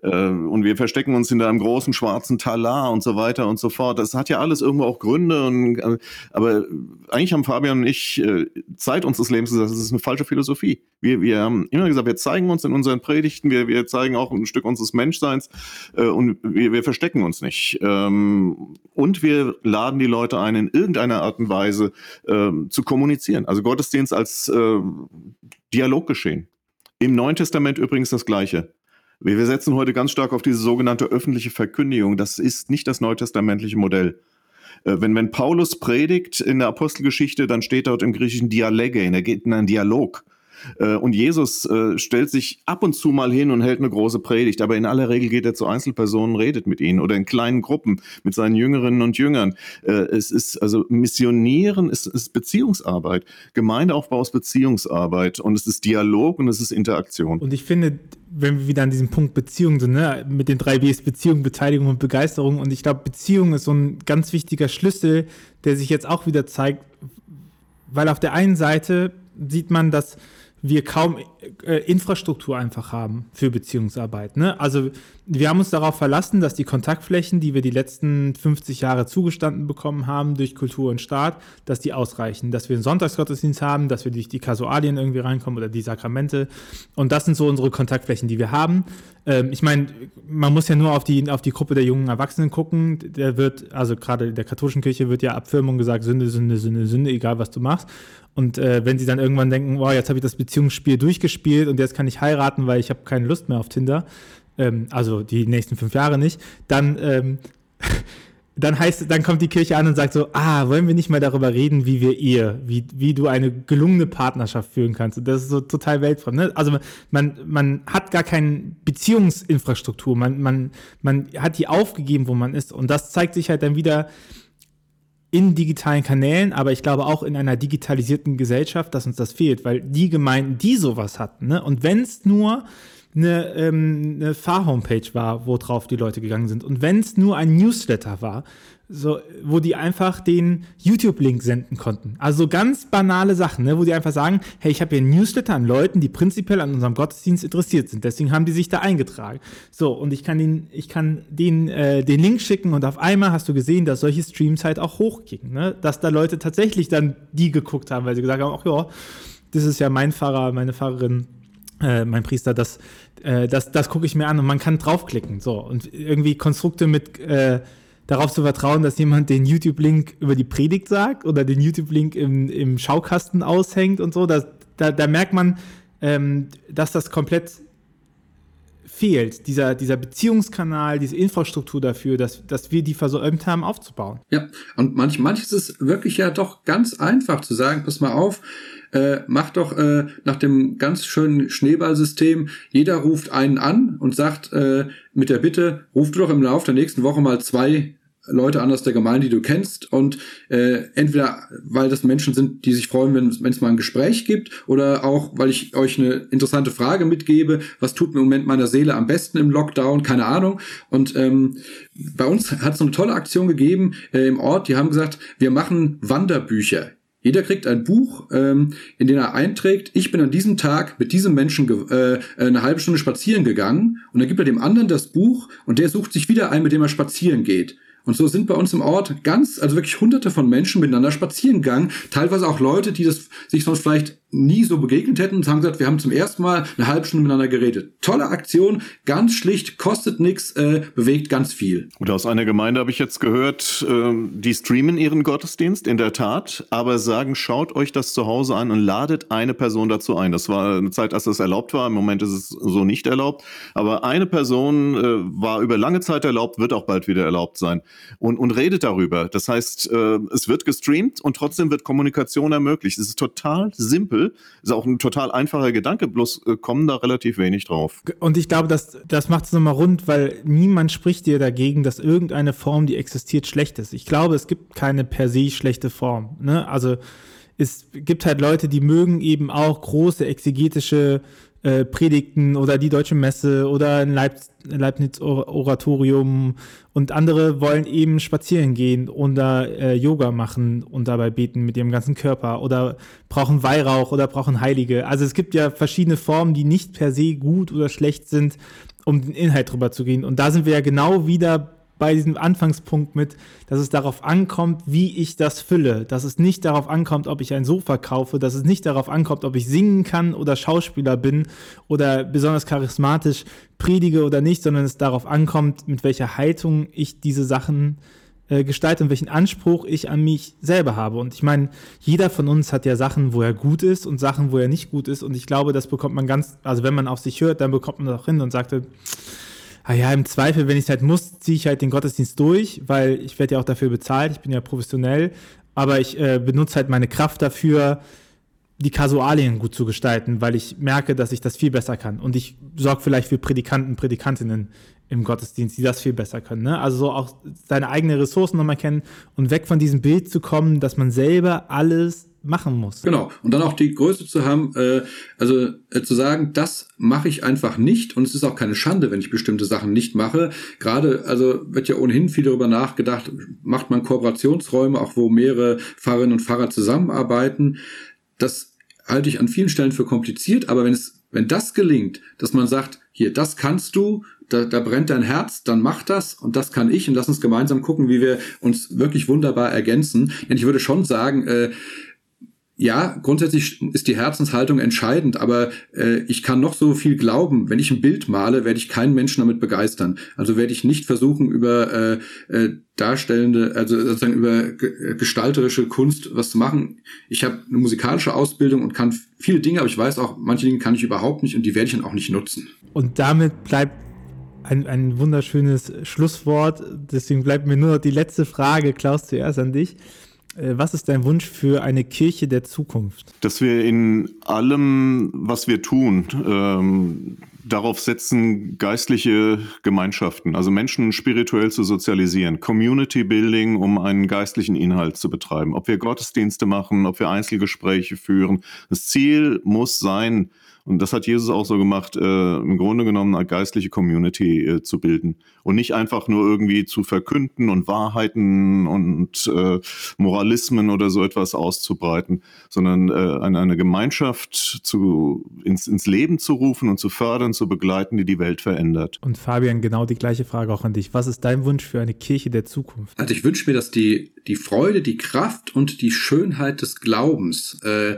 Äh, und wir verstecken uns in einem großen schwarzen Talar und so weiter und so fort. Das hat ja alles irgendwo auch Gründe. Und, äh, aber eigentlich haben Fabian und ich äh, Zeit unseres Lebens gesagt, das ist eine falsche Philosophie. Wir, wir haben immer gesagt, wir zeigen uns in unseren Predigten, wir, wir zeigen auch ein Stück unseres Menschseins und wir, wir verstecken uns nicht. Ähm, und wir laden die Leute ein, in irgendeiner Art und Weise ähm, zu kommunizieren. Also Gottesdienst als Dialoggeschehen. Im Neuen Testament übrigens das Gleiche. Wir setzen heute ganz stark auf diese sogenannte öffentliche Verkündigung. Das ist nicht das neutestamentliche Modell. Äh, wenn, wenn Paulus predigt in der Apostelgeschichte, dann steht dort im Griechischen Dialegein, er geht in einen Dialog. Äh, und Jesus äh, stellt sich ab und zu mal hin und hält eine große Predigt, aber in aller Regel geht er zu Einzelpersonen, redet mit ihnen oder in kleinen Gruppen mit seinen Jüngerinnen und Jüngern. Äh, es ist also Missionieren ist, ist Beziehungsarbeit. Gemeindeaufbau ist Beziehungsarbeit und es ist Dialog und es ist Interaktion. Und ich finde, wenn wir wieder an diesem Punkt Beziehung sind, ne, mit den drei Bs, Beziehung, Beteiligung und Begeisterung. Und ich glaube, Beziehung ist so ein ganz wichtiger Schlüssel, der sich jetzt auch wieder zeigt, weil auf der einen Seite sieht man, dass wir kaum äh, Infrastruktur einfach haben für Beziehungsarbeit. Ne? Also wir haben uns darauf verlassen, dass die Kontaktflächen, die wir die letzten 50 Jahre zugestanden bekommen haben durch Kultur und Staat, dass die ausreichen. Dass wir einen Sonntagsgottesdienst haben, dass wir durch die Kasualien irgendwie reinkommen oder die Sakramente. Und das sind so unsere Kontaktflächen, die wir haben. Ähm, ich meine, man muss ja nur auf die, auf die Gruppe der jungen Erwachsenen gucken. Der wird, also gerade in der katholischen Kirche wird ja Abfirmung gesagt, Sünde, Sünde, Sünde, Sünde, egal was du machst. Und äh, wenn sie dann irgendwann denken, wow, jetzt habe ich das Beziehungsspiel durchgespielt und jetzt kann ich heiraten, weil ich habe keine Lust mehr auf Tinder, ähm, also die nächsten fünf Jahre nicht, dann, ähm, dann heißt, dann kommt die Kirche an und sagt so, ah, wollen wir nicht mal darüber reden, wie wir Ehe, wie, wie du eine gelungene Partnerschaft führen kannst. Und das ist so total weltfremd. Ne? Also man, man hat gar keine Beziehungsinfrastruktur, man, man, man hat die aufgegeben, wo man ist. Und das zeigt sich halt dann wieder, in digitalen Kanälen, aber ich glaube auch in einer digitalisierten Gesellschaft, dass uns das fehlt, weil die Gemeinden, die sowas hatten, ne, und wenn es nur eine, ähm, eine Fahrhomepage war, wo drauf die Leute gegangen sind, und wenn es nur ein Newsletter war, so, wo die einfach den YouTube-Link senden konnten. Also ganz banale Sachen, ne, wo die einfach sagen, hey, ich habe hier ein Newsletter an Leuten, die prinzipiell an unserem Gottesdienst interessiert sind. Deswegen haben die sich da eingetragen. So, und ich kann den, ich kann den, äh, den Link schicken und auf einmal hast du gesehen, dass solche Streams halt auch hochgingen, ne? Dass da Leute tatsächlich dann die geguckt haben, weil sie gesagt haben, ach ja, das ist ja mein Pfarrer, meine Pfarrerin, äh, mein Priester, das, äh, das, das gucke ich mir an und man kann draufklicken. So, und irgendwie Konstrukte mit äh, darauf zu vertrauen, dass jemand den YouTube-Link über die Predigt sagt oder den YouTube-Link im, im Schaukasten aushängt und so. Das, da, da merkt man, ähm, dass das komplett fehlt, dieser, dieser Beziehungskanal, diese Infrastruktur dafür, dass, dass wir die versäumt haben aufzubauen. Ja, und manch, manches ist wirklich ja doch ganz einfach zu sagen, pass mal auf, äh, mach doch äh, nach dem ganz schönen Schneeballsystem, jeder ruft einen an und sagt äh, mit der Bitte, ruf doch im Laufe der nächsten Woche mal zwei Leute an aus der Gemeinde, die du kennst und äh, entweder weil das Menschen sind, die sich freuen, wenn es mal ein Gespräch gibt oder auch weil ich euch eine interessante Frage mitgebe, was tut mir im Moment meiner Seele am besten im Lockdown, keine Ahnung. Und ähm, bei uns hat es eine tolle Aktion gegeben äh, im Ort, die haben gesagt, wir machen Wanderbücher. Jeder kriegt ein Buch, ähm, in dem er einträgt, ich bin an diesem Tag mit diesem Menschen äh, eine halbe Stunde spazieren gegangen und dann gibt er dem anderen das Buch und der sucht sich wieder ein, mit dem er spazieren geht. Und so sind bei uns im Ort ganz, also wirklich hunderte von Menschen miteinander spazieren gegangen. Teilweise auch Leute, die das sich sonst vielleicht nie so begegnet hätten und haben gesagt, wir haben zum ersten Mal eine halbe Stunde miteinander geredet. Tolle Aktion, ganz schlicht, kostet nichts, äh, bewegt ganz viel. Und aus einer Gemeinde habe ich jetzt gehört, äh, die streamen ihren Gottesdienst, in der Tat, aber sagen, schaut euch das zu Hause an und ladet eine Person dazu ein. Das war eine Zeit, als das erlaubt war. Im Moment ist es so nicht erlaubt. Aber eine Person äh, war über lange Zeit erlaubt, wird auch bald wieder erlaubt sein. Und, und redet darüber. Das heißt, äh, es wird gestreamt und trotzdem wird Kommunikation ermöglicht. Es ist total simpel ist auch ein total einfacher Gedanke, bloß äh, kommen da relativ wenig drauf. Und ich glaube, das, das macht es nochmal rund, weil niemand spricht dir dagegen, dass irgendeine Form, die existiert, schlecht ist. Ich glaube, es gibt keine per se schlechte Form. Ne? Also es gibt halt Leute, die mögen eben auch große exegetische äh, Predigten oder die Deutsche Messe oder ein Leib Leibniz-Oratorium und andere wollen eben spazieren gehen oder äh, Yoga machen und dabei beten mit ihrem ganzen Körper oder brauchen Weihrauch oder brauchen Heilige. Also es gibt ja verschiedene Formen, die nicht per se gut oder schlecht sind, um den Inhalt drüber zu gehen. Und da sind wir ja genau wieder bei diesem Anfangspunkt mit, dass es darauf ankommt, wie ich das fülle. Dass es nicht darauf ankommt, ob ich ein Sofa kaufe, dass es nicht darauf ankommt, ob ich singen kann oder Schauspieler bin oder besonders charismatisch predige oder nicht, sondern es darauf ankommt, mit welcher Haltung ich diese Sachen äh, gestalte und welchen Anspruch ich an mich selber habe. Und ich meine, jeder von uns hat ja Sachen, wo er gut ist und Sachen, wo er nicht gut ist. Und ich glaube, das bekommt man ganz, also wenn man auf sich hört, dann bekommt man das auch hin und sagt, ah ja, im Zweifel, wenn ich es halt muss, ziehe ich halt den Gottesdienst durch, weil ich werde ja auch dafür bezahlt, ich bin ja professionell, aber ich äh, benutze halt meine Kraft dafür, die Kasualien gut zu gestalten, weil ich merke, dass ich das viel besser kann. Und ich sorge vielleicht für Predikanten, Predikantinnen im Gottesdienst, die das viel besser können. Ne? Also so auch seine eigenen Ressourcen nochmal kennen und weg von diesem Bild zu kommen, dass man selber alles machen muss. Genau. Und dann auch die Größe zu haben, äh, also äh, zu sagen, das mache ich einfach nicht. Und es ist auch keine Schande, wenn ich bestimmte Sachen nicht mache. Gerade, also wird ja ohnehin viel darüber nachgedacht, macht man Kooperationsräume, auch wo mehrere Pfarrerinnen und Pfarrer zusammenarbeiten. Das halte ich an vielen Stellen für kompliziert, aber wenn es, wenn das gelingt, dass man sagt, hier, das kannst du, da, da brennt dein Herz, dann mach das und das kann ich und lass uns gemeinsam gucken, wie wir uns wirklich wunderbar ergänzen. Denn ich würde schon sagen, äh, ja, grundsätzlich ist die Herzenshaltung entscheidend, aber äh, ich kann noch so viel glauben. Wenn ich ein Bild male, werde ich keinen Menschen damit begeistern. Also werde ich nicht versuchen, über äh, äh, darstellende, also sozusagen über gestalterische Kunst was zu machen. Ich habe eine musikalische Ausbildung und kann viele Dinge, aber ich weiß auch, manche Dinge kann ich überhaupt nicht und die werde ich dann auch nicht nutzen. Und damit bleibt ein, ein wunderschönes Schlusswort. Deswegen bleibt mir nur noch die letzte Frage, Klaus, zuerst an dich. Äh, was ist dein Wunsch für eine Kirche der Zukunft? Dass wir in allem, was wir tun, ähm, darauf setzen, geistliche Gemeinschaften, also Menschen spirituell zu sozialisieren, Community Building, um einen geistlichen Inhalt zu betreiben. Ob wir Gottesdienste machen, ob wir Einzelgespräche führen. Das Ziel muss sein, und das hat Jesus auch so gemacht, äh, im Grunde genommen eine geistliche Community äh, zu bilden. Und nicht einfach nur irgendwie zu verkünden und Wahrheiten und äh, Moralismen oder so etwas auszubreiten, sondern äh, eine, eine Gemeinschaft zu, ins, ins Leben zu rufen und zu fördern, zu begleiten, die die Welt verändert. Und Fabian, genau die gleiche Frage auch an dich. Was ist dein Wunsch für eine Kirche der Zukunft? Also ich wünsche mir, dass die, die Freude, die Kraft und die Schönheit des Glaubens äh,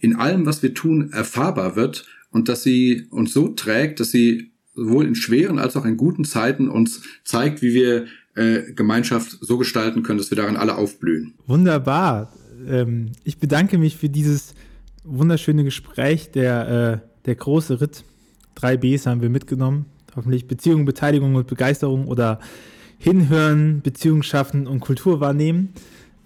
in allem, was wir tun, erfahrbar wird und dass sie uns so trägt, dass sie sowohl in schweren als auch in guten Zeiten uns zeigt, wie wir äh, Gemeinschaft so gestalten können, dass wir darin alle aufblühen. Wunderbar. Ähm, ich bedanke mich für dieses wunderschöne Gespräch. Der, äh, der große Ritt, drei Bs haben wir mitgenommen. Hoffentlich Beziehung, Beteiligung und Begeisterung oder Hinhören, Beziehung schaffen und Kultur wahrnehmen.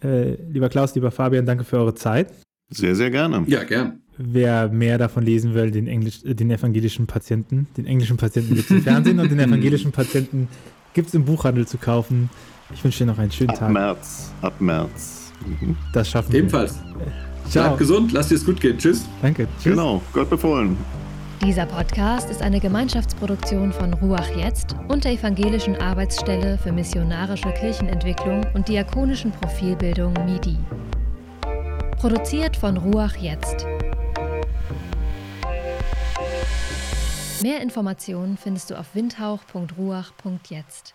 Äh, lieber Klaus, lieber Fabian, danke für eure Zeit. Sehr, sehr gerne. Ja, gern. Wer mehr davon lesen will, den, Englisch, äh, den evangelischen Patienten, den englischen Patienten gibt es im Fernsehen und den evangelischen Patienten gibt es im Buchhandel zu kaufen. Ich wünsche dir noch einen schönen ab Tag. Ab März. Ab März. Mhm. Das schaffen Ebenfalls. wir. Ebenfalls. Bleib gesund, lass dir es gut gehen. Tschüss. Danke. Tschüss. Genau, Gott befohlen. Dieser Podcast ist eine Gemeinschaftsproduktion von Ruach Jetzt und der Evangelischen Arbeitsstelle für missionarische Kirchenentwicklung und diakonischen Profilbildung MIDI. Produziert von Ruach Jetzt. Mehr Informationen findest du auf windhauch.ruach.jetzt.